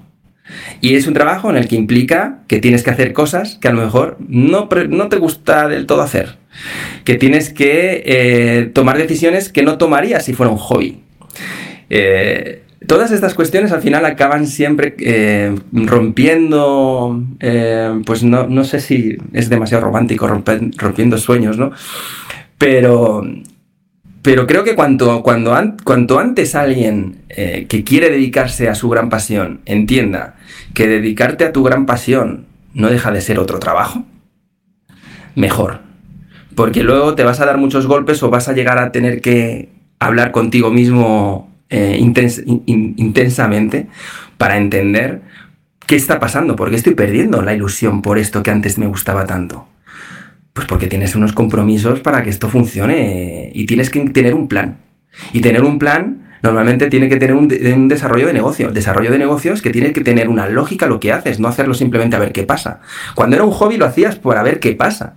Y es un trabajo en el que implica que tienes que hacer cosas que a lo mejor no, no te gusta del todo hacer. Que tienes que eh, tomar decisiones que no tomarías si fuera un hobby. Eh, todas estas cuestiones al final acaban siempre eh, rompiendo, pues no, no, sé si es demasiado romántico rompiendo sueños, ¿no? Pero pero creo que cuanto, cuanto antes alguien eh, que quiere dedicarse a su gran pasión entienda que dedicarte a tu gran pasión no deja de ser otro trabajo, mejor. Porque luego te vas a dar muchos golpes o vas a llegar a tener que hablar contigo mismo eh, intensamente para entender qué está pasando, porque estoy perdiendo la ilusión por esto que antes me gustaba tanto. Pues porque tienes unos compromisos para que esto funcione y tienes que tener un plan. Y tener un plan normalmente tiene que tener un, desarrollo de negocio. Desarrollo de negocios que tiene que tener una lógica lo que haces, no hacerlo simplemente a ver qué pasa. Cuando era un hobby lo hacías por a ver qué pasa.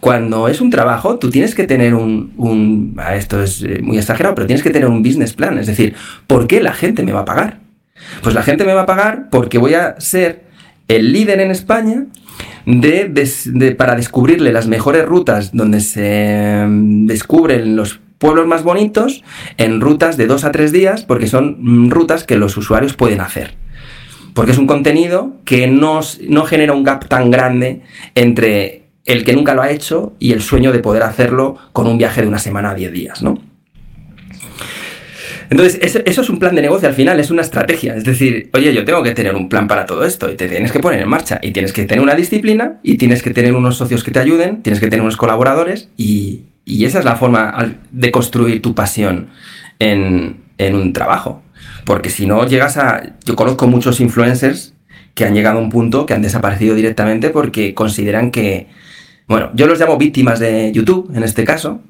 Cuando es un trabajo, tú tienes que tener un, esto es eh, muy exagerado, pero tienes que tener un business plan. Es decir, ¿por qué la gente me va a pagar? Pues la gente me va a pagar porque voy a ser el líder en España de, para descubrirle las mejores rutas donde se mm, descubren los pueblos más bonitos en rutas de dos a tres días, porque son mm, rutas que los usuarios pueden hacer. Porque es un contenido que no, no genera un gap tan grande entre el que nunca lo ha hecho y el sueño de poder hacerlo con un viaje de una semana a diez días, ¿no? Entonces, eso, es un plan de negocio al final, es una estrategia. Es decir, oye, yo tengo que tener un plan para todo esto y te tienes que poner en marcha y tienes que tener una disciplina y tienes que tener unos socios que te ayuden, tienes que tener unos colaboradores y, esa es la forma de construir tu pasión en, en un trabajo. Porque si no llegas a... Yo conozco muchos influencers que han llegado a un punto que han desaparecido directamente porque consideran que... Bueno, yo los llamo víctimas de YouTube, en este caso,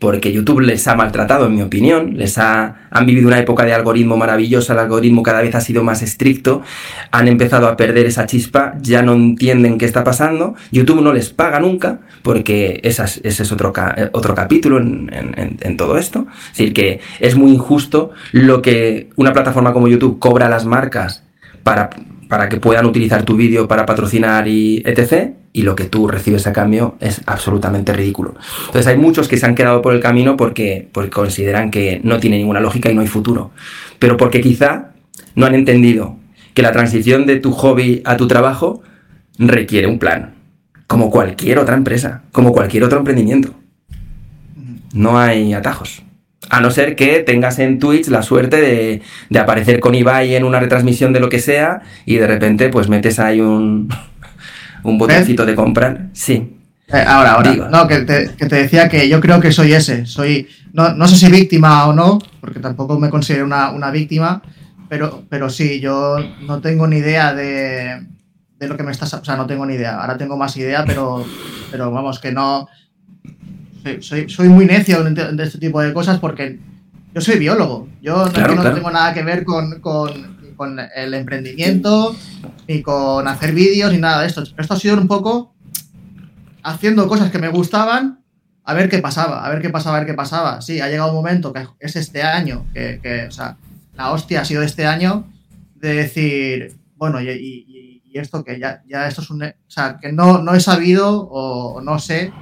porque YouTube les ha maltratado, en mi opinión, les ha, han vivido una época de algoritmo maravillosa, el algoritmo cada vez ha sido más estricto, han empezado a perder esa chispa, ya no entienden qué está pasando, YouTube no les paga nunca, porque ese es otro, eh, otro capítulo en, todo esto, es decir, que es muy injusto lo que una plataforma como YouTube cobra a las marcas para, para que puedan utilizar tu vídeo para patrocinar y etc y lo que tú recibes a cambio es absolutamente ridículo. Entonces hay muchos que se han quedado por el camino porque, porque consideran que no tiene ninguna lógica y no hay futuro. Pero porque quizá no han entendido que la transición de tu hobby a tu trabajo requiere un plan, como cualquier otra empresa, como cualquier otro emprendimiento. No hay atajos. A no ser que tengas en Twitch la suerte de, de aparecer con Ibai en una retransmisión de lo que sea y de repente pues metes ahí un, un botoncito de comprar, sí. Eh, ahora, ahora. No, que te, decía que yo creo que soy ese. Soy, no, no sé si víctima o no, porque tampoco me considero una, víctima, pero, pero sí, yo no tengo ni idea de, de lo que me estás. O sea, no tengo ni idea. Ahora tengo más idea, pero, pero vamos, que no. Soy, soy muy necio de este tipo de cosas porque yo soy biólogo. Yo no, tengo nada que ver con, con el emprendimiento, ni con hacer vídeos, ni nada de esto. Esto ha sido un poco haciendo cosas que me gustaban, a ver qué pasaba, a ver qué pasaba, a ver qué pasaba. Sí, ha llegado un momento que es este año, que, o sea, la hostia ha sido este año, de decir, bueno, y, esto que ya, ya esto es un... O sea, que no, no he sabido o no sé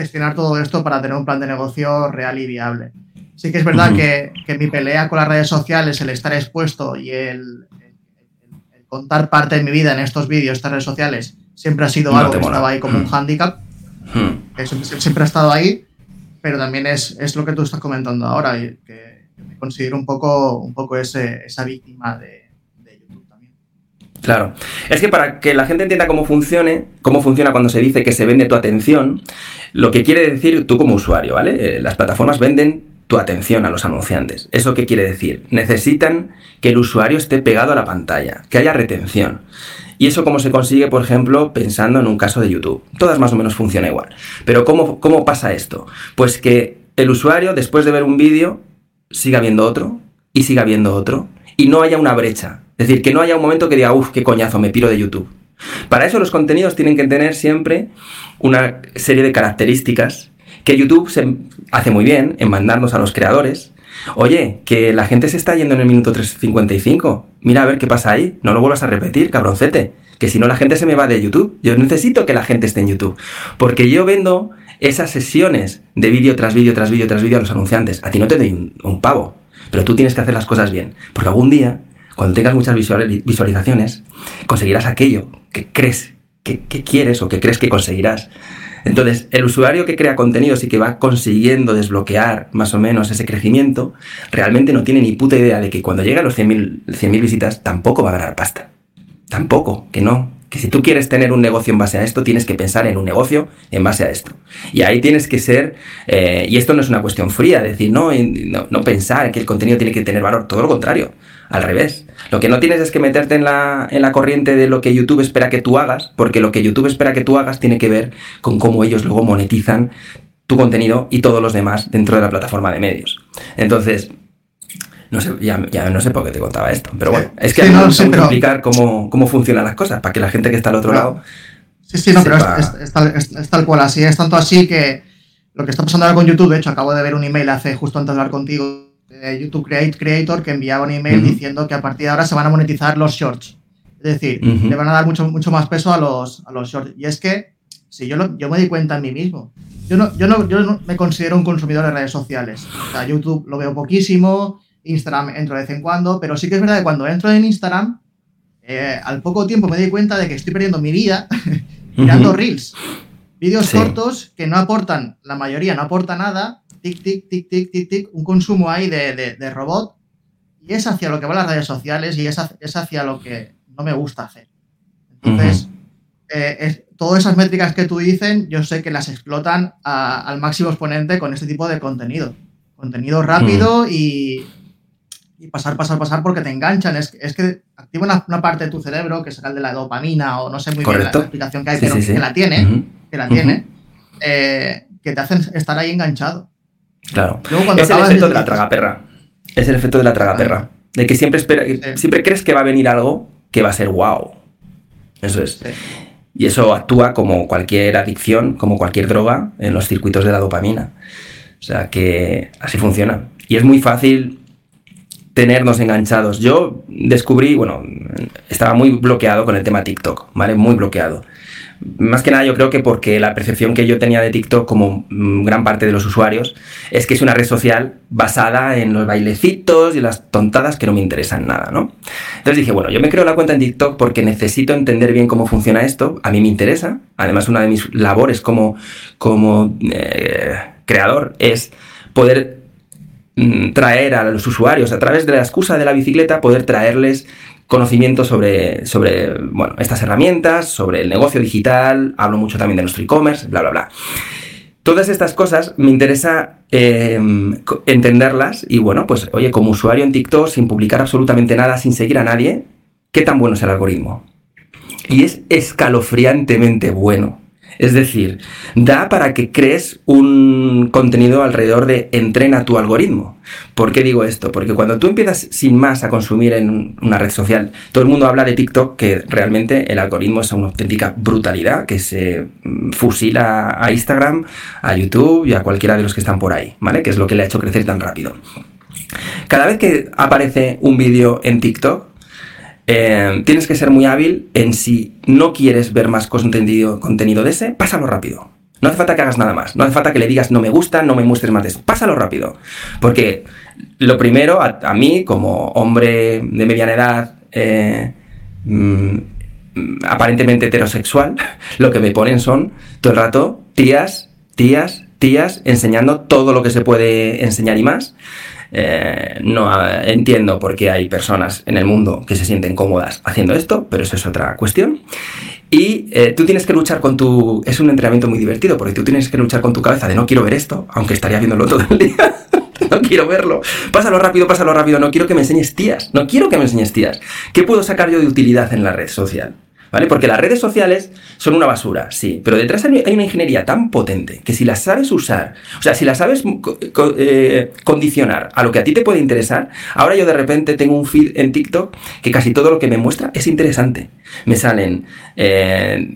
gestionar todo esto para tener un plan de negocio real y viable. Sí que es verdad que, mi pelea con las redes sociales, el estar expuesto y el, contar parte de mi vida en estos vídeos, estas redes sociales, siempre ha sido algo que estaba ahí como un mm. hándicap. Mm. siempre, ha estado ahí, pero también es, lo que tú estás comentando ahora, y que, me considero un poco, un poco esa víctima de, YouTube también. Claro. Es que para que la gente entienda cómo funcione, cómo funciona cuando se dice que se vende tu atención, lo que quiere decir tú como usuario, ¿vale? Eh, las plataformas venden tu atención a los anunciantes. ¿Eso qué quiere decir? Necesitan que el usuario esté pegado a la pantalla, que haya retención. Y eso cómo se consigue, por ejemplo, pensando en un caso de YouTube. Todas más o menos funciona igual. Pero ¿cómo, cómo pasa esto? Pues que el usuario, después de ver un vídeo, siga viendo otro y siga viendo otro y no haya una brecha. Es decir, que no haya un momento que diga, uff, qué coñazo, me piro de YouTube. Para eso los contenidos tienen que tener siempre una serie de características que YouTube se hace muy bien en mandarnos a los creadores. Oye, que la gente se está yendo en el minuto 3.55. Mira a ver qué pasa ahí. No lo vuelvas a repetir, cabroncete. Que si no la gente se me va de YouTube. Yo necesito que la gente esté en YouTube. Porque yo vendo esas sesiones de vídeo tras vídeo tras vídeo tras vídeo a los anunciantes. A ti no te doy un, pavo. Pero tú tienes que hacer las cosas bien. Porque algún día, cuando tengas muchas visualizaciones, conseguirás aquello que crees que, quieres o que crees que conseguirás. Entonces, el usuario que crea contenidos y que va consiguiendo desbloquear más o menos ese crecimiento, realmente no tiene ni puta idea de que cuando llegue a los 100.000 visitas tampoco va a ganar pasta. Tampoco, que no. Que si tú quieres tener un negocio en base a esto, tienes que pensar en un negocio en base a esto. Y ahí tienes que ser, eh, y esto no es una cuestión fría, decir, no, no, no pensar que el contenido tiene que tener valor, todo lo contrario, al revés. Lo que no tienes es que meterte en la, en la corriente de lo que YouTube espera que tú hagas, porque lo que YouTube espera que tú hagas tiene que ver con cómo ellos luego monetizan tu contenido y todos los demás dentro de la plataforma de medios. Entonces, no sé, ya, no sé por qué te contaba esto, pero bueno, es que no, sé explicar cómo, cómo funcionan las cosas, para que la gente que está al otro lado. Sí, sí, no, pero es, tal, cual así, es tanto así que lo que está pasando ahora con YouTube, de hecho, acabo de ver un email hace justo antes de hablar contigo de YouTube Create Creator que enviaba un email diciendo que a partir de ahora se van a monetizar los shorts. Es decir, le van a dar mucho, mucho más peso a los, a los shorts. Y es que, si yo, yo me di cuenta en mí mismo, yo no, yo, no, yo no me considero un consumidor de redes sociales. O sea, YouTube lo veo poquísimo, Instagram entro de vez en cuando, pero sí que es verdad que cuando entro en Instagram, eh, al poco tiempo me doy cuenta de que estoy perdiendo mi vida mirando reels. Vídeos cortos que no aportan, la mayoría no aporta nada, tic, tic, tic, tic, tic, tic, un consumo ahí de, robot, y es hacia lo que van las redes sociales y es hacia, lo que no me gusta hacer. Entonces, eh, todas esas métricas que tú dicen, yo sé que las explotan al máximo exponente con este tipo de contenido. Contenido rápido y y pasar, pasar, pasar porque te enganchan. Es, es que activa una, parte de tu cerebro, que será el de la dopamina o no sé muy bien la, explicación que hay, pero que la tiene, que la tiene, eh, que te hacen estar ahí enganchado. Claro. es el efecto de, la tragaperra. Es el efecto de la tragaperra. De que siempre, espera, siempre crees que va a venir algo que va a ser wow. Eso es. Y eso actúa como cualquier adicción, como cualquier droga en los circuitos de la dopamina. O sea que así funciona. Y es muy fácil tenernos enganchados. Yo descubrí, bueno, estaba muy bloqueado con el tema TikTok, ¿vale? Muy bloqueado. Más que nada yo creo que porque la percepción que yo tenía de TikTok como mm, gran parte de los usuarios es que es una red social basada en los bailecitos y las tontadas que no me interesan nada, ¿no? Entonces dije, bueno, yo me creo la cuenta en TikTok porque necesito entender bien cómo funciona esto, a mí me interesa, además una de mis labores como, como eh, creador es poder traer a los usuarios a través de la excusa de la bicicleta, poder traerles conocimiento sobre, sobre bueno, estas herramientas, sobre el negocio digital, hablo mucho también de nuestro e-commerce, bla, bla, bla. Todas estas cosas me interesa em, entenderlas y bueno, pues oye, como usuario en TikTok, sin publicar absolutamente nada, sin seguir a nadie, ¿qué tan bueno es el algoritmo? Y es escalofriantemente bueno. Es decir, da para que crees un contenido alrededor de entrena tu algoritmo. ¿Por qué digo esto? Porque cuando tú empiezas sin más a consumir en una red social, todo el mundo habla de TikTok, que realmente el algoritmo es una auténtica brutalidad, que se mm, fusila a Instagram, a YouTube y a cualquiera de los que están por ahí, ¿vale? Que es lo que le ha hecho crecer tan rápido. Cada vez que aparece un vídeo en TikTok, eh, tienes que ser muy hábil en si no quieres ver más contenido, de ese, pásalo rápido. No hace falta que hagas nada más. No hace falta que le digas no me gusta, no me muestres más de eso. Pásalo rápido. Porque lo primero, a, mí, como hombre de mediana edad, eh, mm, aparentemente heterosexual, lo que me ponen son todo el rato tías, tías, tías, enseñando todo lo que se puede enseñar y más. Eh, no entiendo por qué hay personas en el mundo que se sienten cómodas haciendo esto, pero eso es otra cuestión. Y eh, tú tienes que luchar con tu... Es un entrenamiento muy divertido porque tú tienes que luchar con tu cabeza de no quiero ver esto, aunque estaría viéndolo todo el día. no quiero verlo. Pásalo rápido, pásalo rápido. No quiero que me enseñes tías. No quiero que me enseñes tías. ¿Qué puedo sacar yo de utilidad en la red social? ¿Vale? Porque las redes sociales son una basura, sí, pero detrás hay una ingeniería tan potente que si las sabes usar, o sea, si las sabes eh, condicionar a lo que a ti te puede interesar, ahora yo de repente tengo un feed en TikTok que casi todo lo que me muestra es interesante. Me salen eh,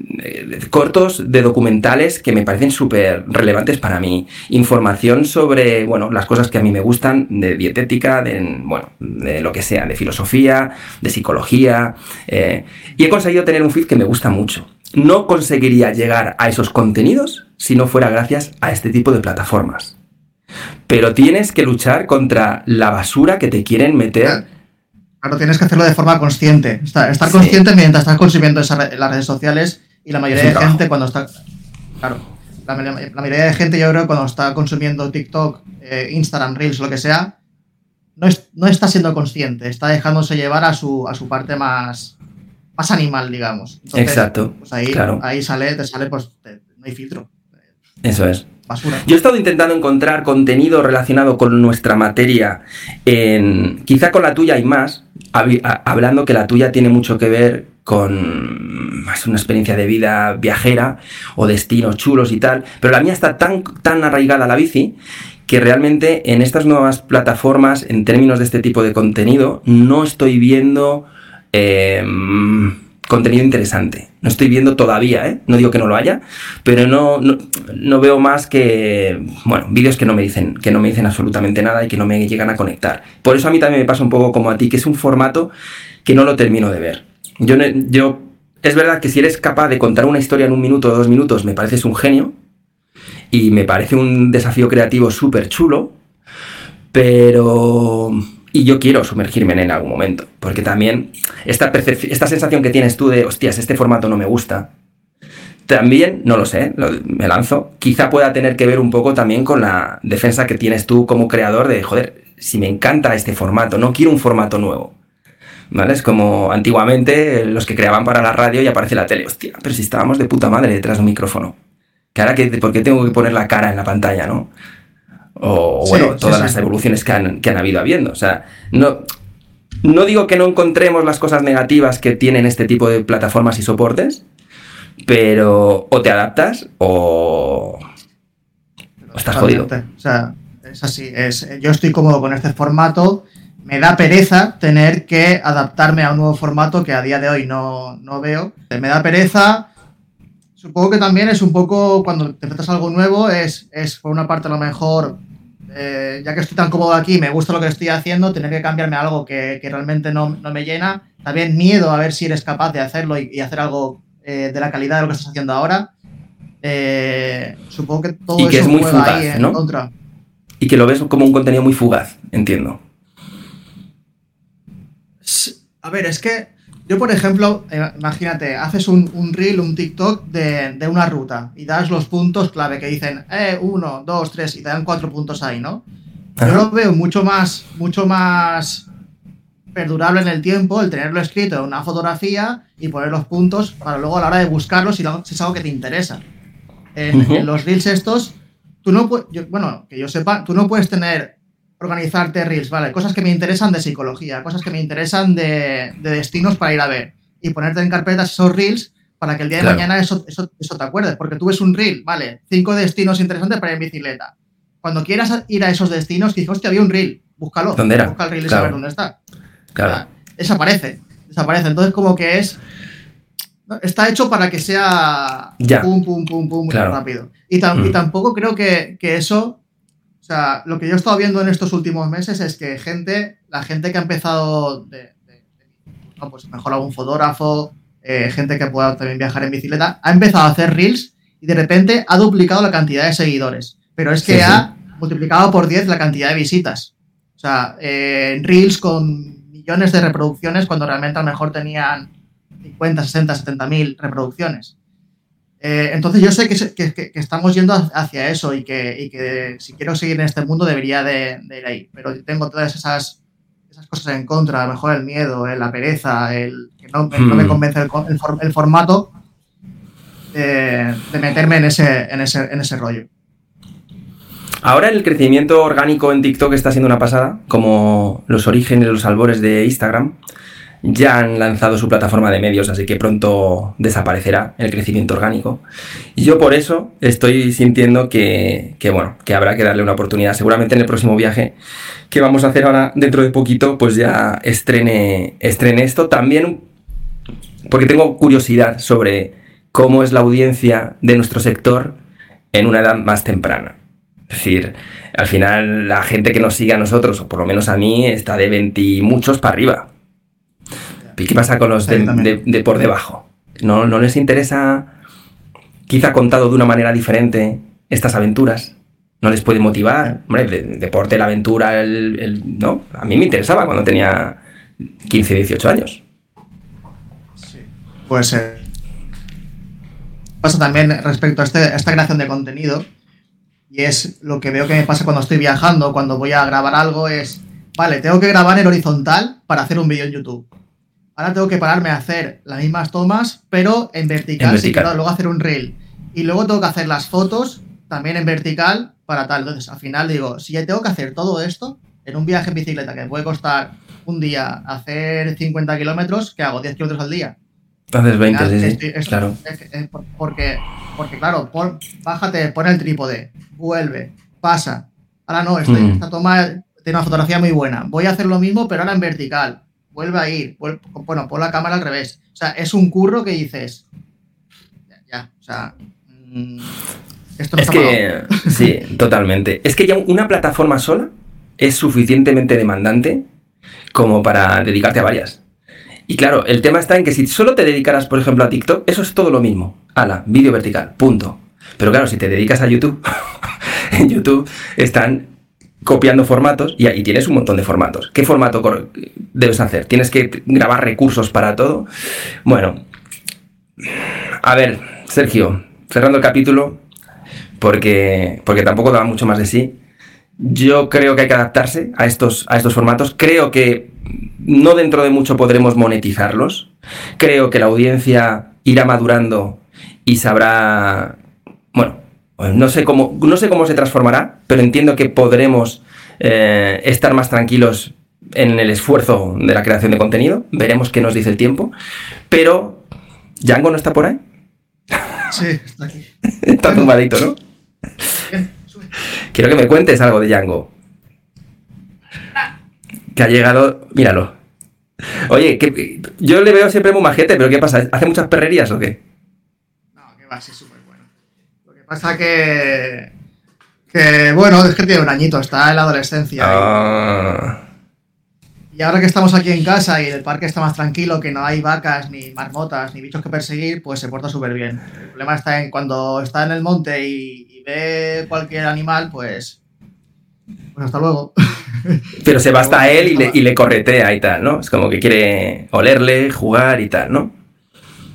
cortos de documentales que me parecen súper relevantes para mí, información sobre, bueno, las cosas que a mí me gustan, de dietética, de, bueno, de lo que sea, de filosofía, de psicología, eh, y he conseguido tener un feed que me gusta mucho. No conseguiría llegar a esos contenidos si no fuera gracias a este tipo de plataformas. Pero tienes que luchar contra la basura que te quieren meter. Claro, tienes que hacerlo de forma consciente. Estar, consciente mientras estás consumiendo las redes sociales y la mayoría de gente cuando está... Claro, la, mayoría de gente yo creo cuando está consumiendo TikTok, eh, Instagram, Reels, lo que sea, no, no, está siendo consciente, está dejándose llevar a su, a su parte más, más animal, digamos. Exacto. Pues ahí, ahí sale, te sale, pues no hay filtro. Eso es. Yo he estado intentando encontrar contenido relacionado con nuestra materia, en, quizá con la tuya y más, hablando que la tuya tiene mucho que ver con más una experiencia de vida viajera o destinos chulos y tal, pero la mía está tan, tan arraigada a la bici que realmente en estas nuevas plataformas, en términos de este tipo de contenido, no estoy viendo... Em, contenido interesante. No estoy viendo todavía, ¿eh? No digo que no lo haya, pero no, no, veo más que, bueno, vídeos que no me dicen, que no me dicen absolutamente nada y que no me llegan a conectar. Por eso a mí también me pasa un poco como a ti, que es un formato que no lo termino de ver. Yo, yo es verdad que si eres capaz de contar una historia en un minuto o dos minutos, me pareces un genio y me parece un desafío creativo súper chulo, pero y yo quiero sumergirme en él en algún momento. Porque también esta, esta sensación que tienes tú de, hostias, este formato no me gusta, también, no lo sé, me lanzo, quizá pueda tener que ver un poco también con la defensa que tienes tú como creador de, joder, si me encanta este formato, no quiero un formato nuevo. ¿Vale? Es como antiguamente los que creaban para la radio y aparece la tele. Hostia, pero si estábamos de puta madre detrás de un micrófono. Que ahora, que, ¿por qué tengo que poner la cara en la pantalla, no? O bueno, todas las evoluciones que han, que han, habido habiendo. O sea, no, no digo que no encontremos las cosas negativas que tienen este tipo de plataformas y soportes, pero o te adaptas o, estás jodido. O sea, es así. Es, yo estoy cómodo con este formato. Me da pereza tener que adaptarme a un nuevo formato que a día de hoy no, no veo. Me da pereza Supongo que también es un poco cuando te enfrentas algo nuevo, es, es por una parte a lo mejor, eh, ya que estoy tan cómodo aquí, me gusta lo que estoy haciendo, tener que cambiarme algo que, que realmente no, no, me llena. También miedo a ver si eres capaz de hacerlo y, hacer algo eh, de la calidad de lo que estás haciendo ahora. Eh, supongo que todo y que es muy fugaz, ¿no? Y que lo ves como un contenido muy fugaz, entiendo. A ver, es que yo, por ejemplo, eh, imagínate, haces un, reel, un TikTok de, una ruta y das los puntos clave que dicen, eh, uno, dos, tres, y te dan cuatro puntos ahí, ¿no? Yo lo veo mucho más, mucho más perdurable en el tiempo el tenerlo escrito en una fotografía y poner los puntos para luego a la hora de buscarlos si, es algo que te interesa. En, los reels estos, tú no puedes, bueno, que yo sepa, tú no puedes tener organizarte reels, ¿vale? Cosas que me interesan de psicología, cosas que me interesan de, destinos para ir a ver. Y ponerte en carpetas esos reels para que el día de mañana eso, eso, te acuerdes. Porque tú ves un reel, ¿vale? Cinco destinos interesantes para ir en bicicleta. Cuando quieras ir a esos destinos, dices, hostia, había un reel, búscalo. ¿Dónde era? Busca el reel y saber dónde está. Claro. desaparece. Desaparece. Entonces, como que es. Está hecho para que sea ya. pum, pum, pum, pum, muy rápido. Y, y, mm. tampoco creo que, que eso o sea, lo que yo he estado viendo en estos últimos meses es que gente, la gente que ha empezado de, no, pues mejor algún fotógrafo, eh, gente que pueda también viajar en bicicleta, ha empezado a hacer reels y de repente ha duplicado la cantidad de seguidores. Pero es que ha multiplicado por 10 la cantidad de visitas. O sea, eh, reels con millones de reproducciones cuando realmente a lo mejor tenían 50, 60, 70 mil reproducciones. Eh, entonces yo sé que, estamos yendo hacia eso y que, si quiero seguir en este mundo debería de, ir ahí, pero tengo todas esas, esas cosas en contra, a lo mejor el miedo, eh, la pereza, el que no, me hmm. convence el, formato de, meterme en ese, en, ese, en ese rollo. Ahora el crecimiento orgánico en TikTok está siendo una pasada, como los orígenes, los albores de Instagram ya han lanzado su plataforma de medios, así que pronto desaparecerá el crecimiento orgánico. Y yo por eso estoy sintiendo que, bueno, que habrá que darle una oportunidad. Seguramente en el próximo viaje que vamos a hacer ahora dentro de poquito, pues ya estrene, estrene esto. También porque tengo curiosidad sobre cómo es la audiencia de nuestro sector en una edad más temprana. Es decir, al final la gente que nos sigue a nosotros, o por lo menos a mí, está de 20 y muchos para arriba. ¿Y qué pasa con los de, por debajo? ¿No, ¿No, les interesa, quizá contado de una manera diferente, estas aventuras? ¿No les puede motivar? Hombre, deporte, la aventura, el, ¿no? A mí me interesaba cuando tenía 15, 18 años. Sí, puede ser. Pasa también respecto a, este, a esta creación de contenido, y es lo que veo que me pasa cuando estoy viajando, cuando voy a grabar algo, es, vale, tengo que grabar en horizontal para hacer un vídeo en YouTube ahora tengo que pararme a hacer las mismas tomas, pero en vertical, si quiero luego hacer un reel. Y luego tengo que hacer las fotos también en vertical para tal. Entonces, al final digo, si ya tengo que hacer todo esto en un viaje en bicicleta que me puede costar un día hacer 50 kilómetros, ¿qué hago? 10 kilómetros al día. Entonces 20, sí, claro. porque, porque, claro, bájate, pon el trípode, vuelve, pasa. Ahora no, este, mm. esta toma tiene una fotografía muy buena. Voy a hacer lo mismo, pero ahora en vertical. Vuelve a ir. bueno, pon la cámara al revés. O sea, es un curro que dices. Ya, o sea. Mm, esto no es que, sí, totalmente. Es que ya una plataforma sola es suficientemente demandante como para dedicarte a varias. Y claro, el tema está en que si solo te dedicaras, por ejemplo, a TikTok, eso es todo lo mismo. Ala, vídeo vertical, punto. Pero claro, si te dedicas a YouTube, en YouTube están copiando formatos y ahí tienes un montón de formatos. ¿Qué formato debes hacer? ¿Tienes que grabar recursos para todo? Bueno, a ver, Sergio, cerrando el capítulo, porque, porque tampoco da mucho más de sí. Yo creo que hay que adaptarse a estos, a estos formatos. Creo que no dentro de mucho podremos monetizarlos. Creo que la audiencia irá madurando y sabrá. No sé cómo, no sé cómo se transformará, pero entiendo que podremos eh, estar más tranquilos en el esfuerzo de la creación de contenido. Veremos qué nos dice el tiempo. Pero. ¿Django no está por ahí? Sí, está aquí. está tumbadito, ¿no? Quiero que me cuentes algo de Django. Que ha llegado. Míralo. Oye, que, yo le veo siempre muy majete, pero ¿qué pasa? ¿Hace muchas perrerías o qué? No, que va, a ser súper bueno. Lo que pasa que. Que bueno, es que tiene un añito, está en la adolescencia. Ah. Y ahora que estamos aquí en casa y el parque está más tranquilo, que no hay vacas, ni marmotas, ni bichos que perseguir, pues se porta súper bien. El problema está en cuando está en el monte y, ve cualquier animal, pues. Pues hasta luego. Pero se va hasta él y le, y le corretea y tal, ¿no? Es como que quiere olerle, jugar y tal, ¿no?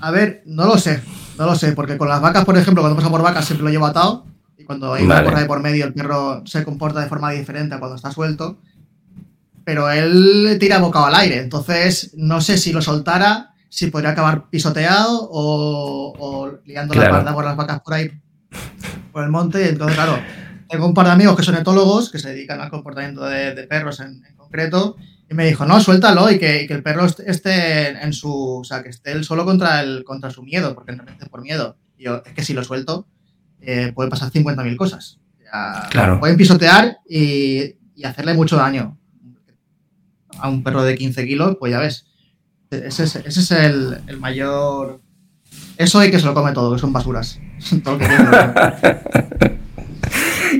A ver, no lo sé. No lo sé, porque con las vacas, por ejemplo, cuando pasa por vacas siempre lo llevo atado. Y cuando hay una porra de por medio, el perro se comporta de forma diferente a cuando está suelto pero él tira bocado al aire. Entonces, no sé si lo soltara, si podría acabar pisoteado o, liando la pata por las vacas por ahí, por el monte. Entonces, claro, tengo un par de amigos que son etólogos, que se dedican al comportamiento de, perros en, concreto, y me dijo, no, suéltalo y que, el perro esté en su. O sea, que esté él solo contra, el, contra su miedo, porque realmente es por miedo. Y yo, es que si lo suelto, eh, puede pasar 50.000 cosas. claro. Pueden pisotear y, y hacerle mucho daño a un perro de 15 kilos, pues ya ves. Ese es, el, mayor. Eso hay que se lo come todo, que son basuras.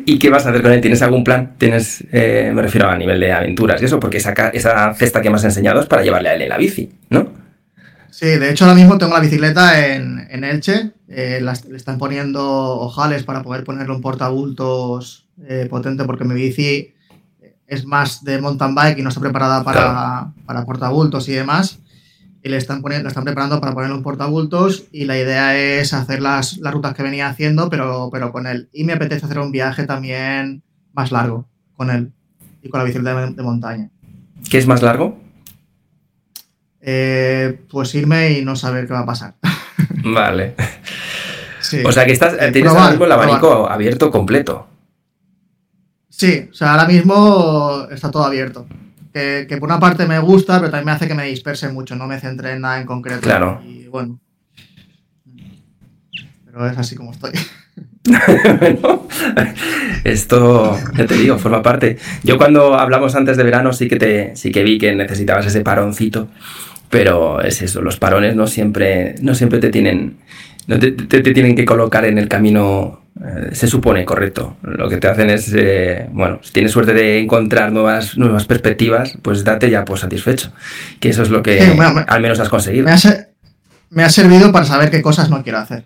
¿Y qué vas a hacer con él? ¿Tienes algún plan? ¿Tienes, eh, me refiero a nivel de aventuras y eso? Porque esa, esa cesta que me has enseñado es para llevarle a él en la bici, ¿no? Sí, de hecho ahora mismo tengo la bicicleta en, Elche. Eh, le están poniendo ojales para poder ponerle un portabultos eh, potente porque mi bici es más de mountain bike y no está preparada para, para portabultos y demás. Y le están, poniendo, la están preparando para ponerle un portabultos y la idea es hacer las, las rutas que venía haciendo, pero, pero con él. Y me apetece hacer un viaje también más largo con él y con la bicicleta de, montaña. ¿Qué es más largo? Eh, pues irme y no saber qué va a pasar. Vale. O sea que estás, tienes ahora mismo el abanico abierto completo. Sí, o sea, ahora mismo está todo abierto. Que, por una parte me gusta, pero también me hace que me disperse mucho, no me centre en nada en concreto. Claro. Y bueno. Pero es así como estoy. bueno, esto, ya te digo, forma parte. Yo cuando hablamos antes de verano sí que te, sí que vi que necesitabas ese paroncito, pero es eso, los parones no siempre, no siempre te tienen, no te, tienen que colocar en el camino eh, se supone correcto. Lo que te hacen es, eh, bueno, si tienes suerte de encontrar nuevas, nuevas perspectivas, pues date ya pues satisfecho. Que eso es lo que al menos has conseguido. Me ha, servido para saber qué cosas no quiero hacer,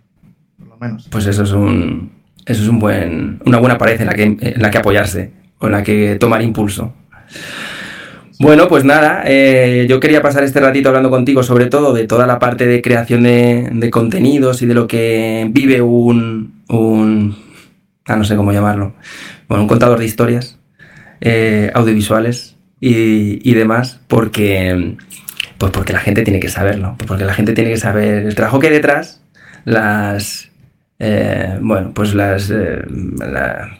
por lo menos. Pues eso es un, eso es un buen, una buena pared en la que, en la que apoyarse, con la que tomar impulso. Bueno, pues nada, eh, yo quería pasar este ratito hablando contigo sobre todo de toda la parte de creación de, contenidos y de lo que vive un, un ah, no sé cómo llamarlo, bueno, un contador de historias eh, audiovisuales y, demás, porque, Pues porque la gente tiene que saberlo, pues porque la gente tiene que saber el trabajo que hay detrás, las, eh, bueno, pues las, eh,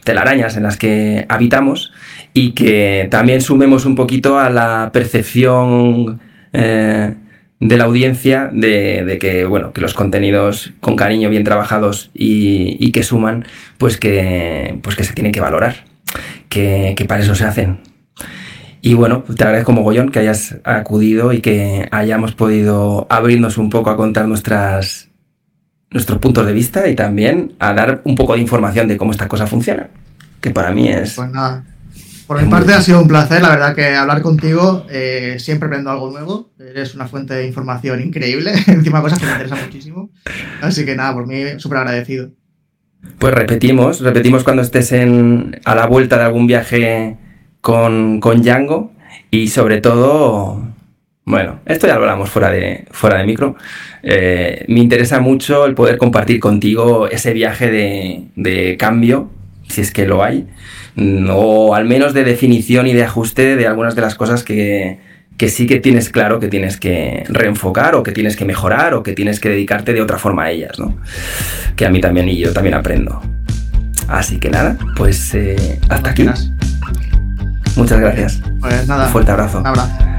telarañas en las que habitamos y que también sumemos un poquito a la percepción eh, de la audiencia de, que, bueno, que los contenidos con cariño, bien trabajados y, que suman, pues que, pues que se tienen que valorar, que, que para eso se hacen. Y bueno, te agradezco mogollón que hayas acudido y que hayamos podido abrirnos un poco a contar nuestras, nuestros puntos de vista y también a dar un poco de información de cómo esta cosa funciona, que para mí es... Pues por mi parte ha sido un placer, la verdad que hablar contigo eh, siempre aprendo algo nuevo, eres una fuente de información increíble, encima cosas que me interesan muchísimo, así que nada, por mí súper agradecido. Pues repetimos, repetimos cuando estés en, a la vuelta de algún viaje con, con Django y sobre todo, bueno, esto ya lo hablamos fuera de, fuera de micro, eh, me interesa mucho el poder compartir contigo ese viaje de, de cambio, si es que lo hay, o al menos de definición y de ajuste de algunas de las cosas que, que sí que tienes claro que tienes que reenfocar o que tienes que mejorar o que tienes que dedicarte de otra forma a ellas, ¿no? Que a mí también y yo también aprendo. Así que nada, pues eh, hasta aquí. Muchas gracias. Pues nada. Un fuerte abrazo. Un abrazo.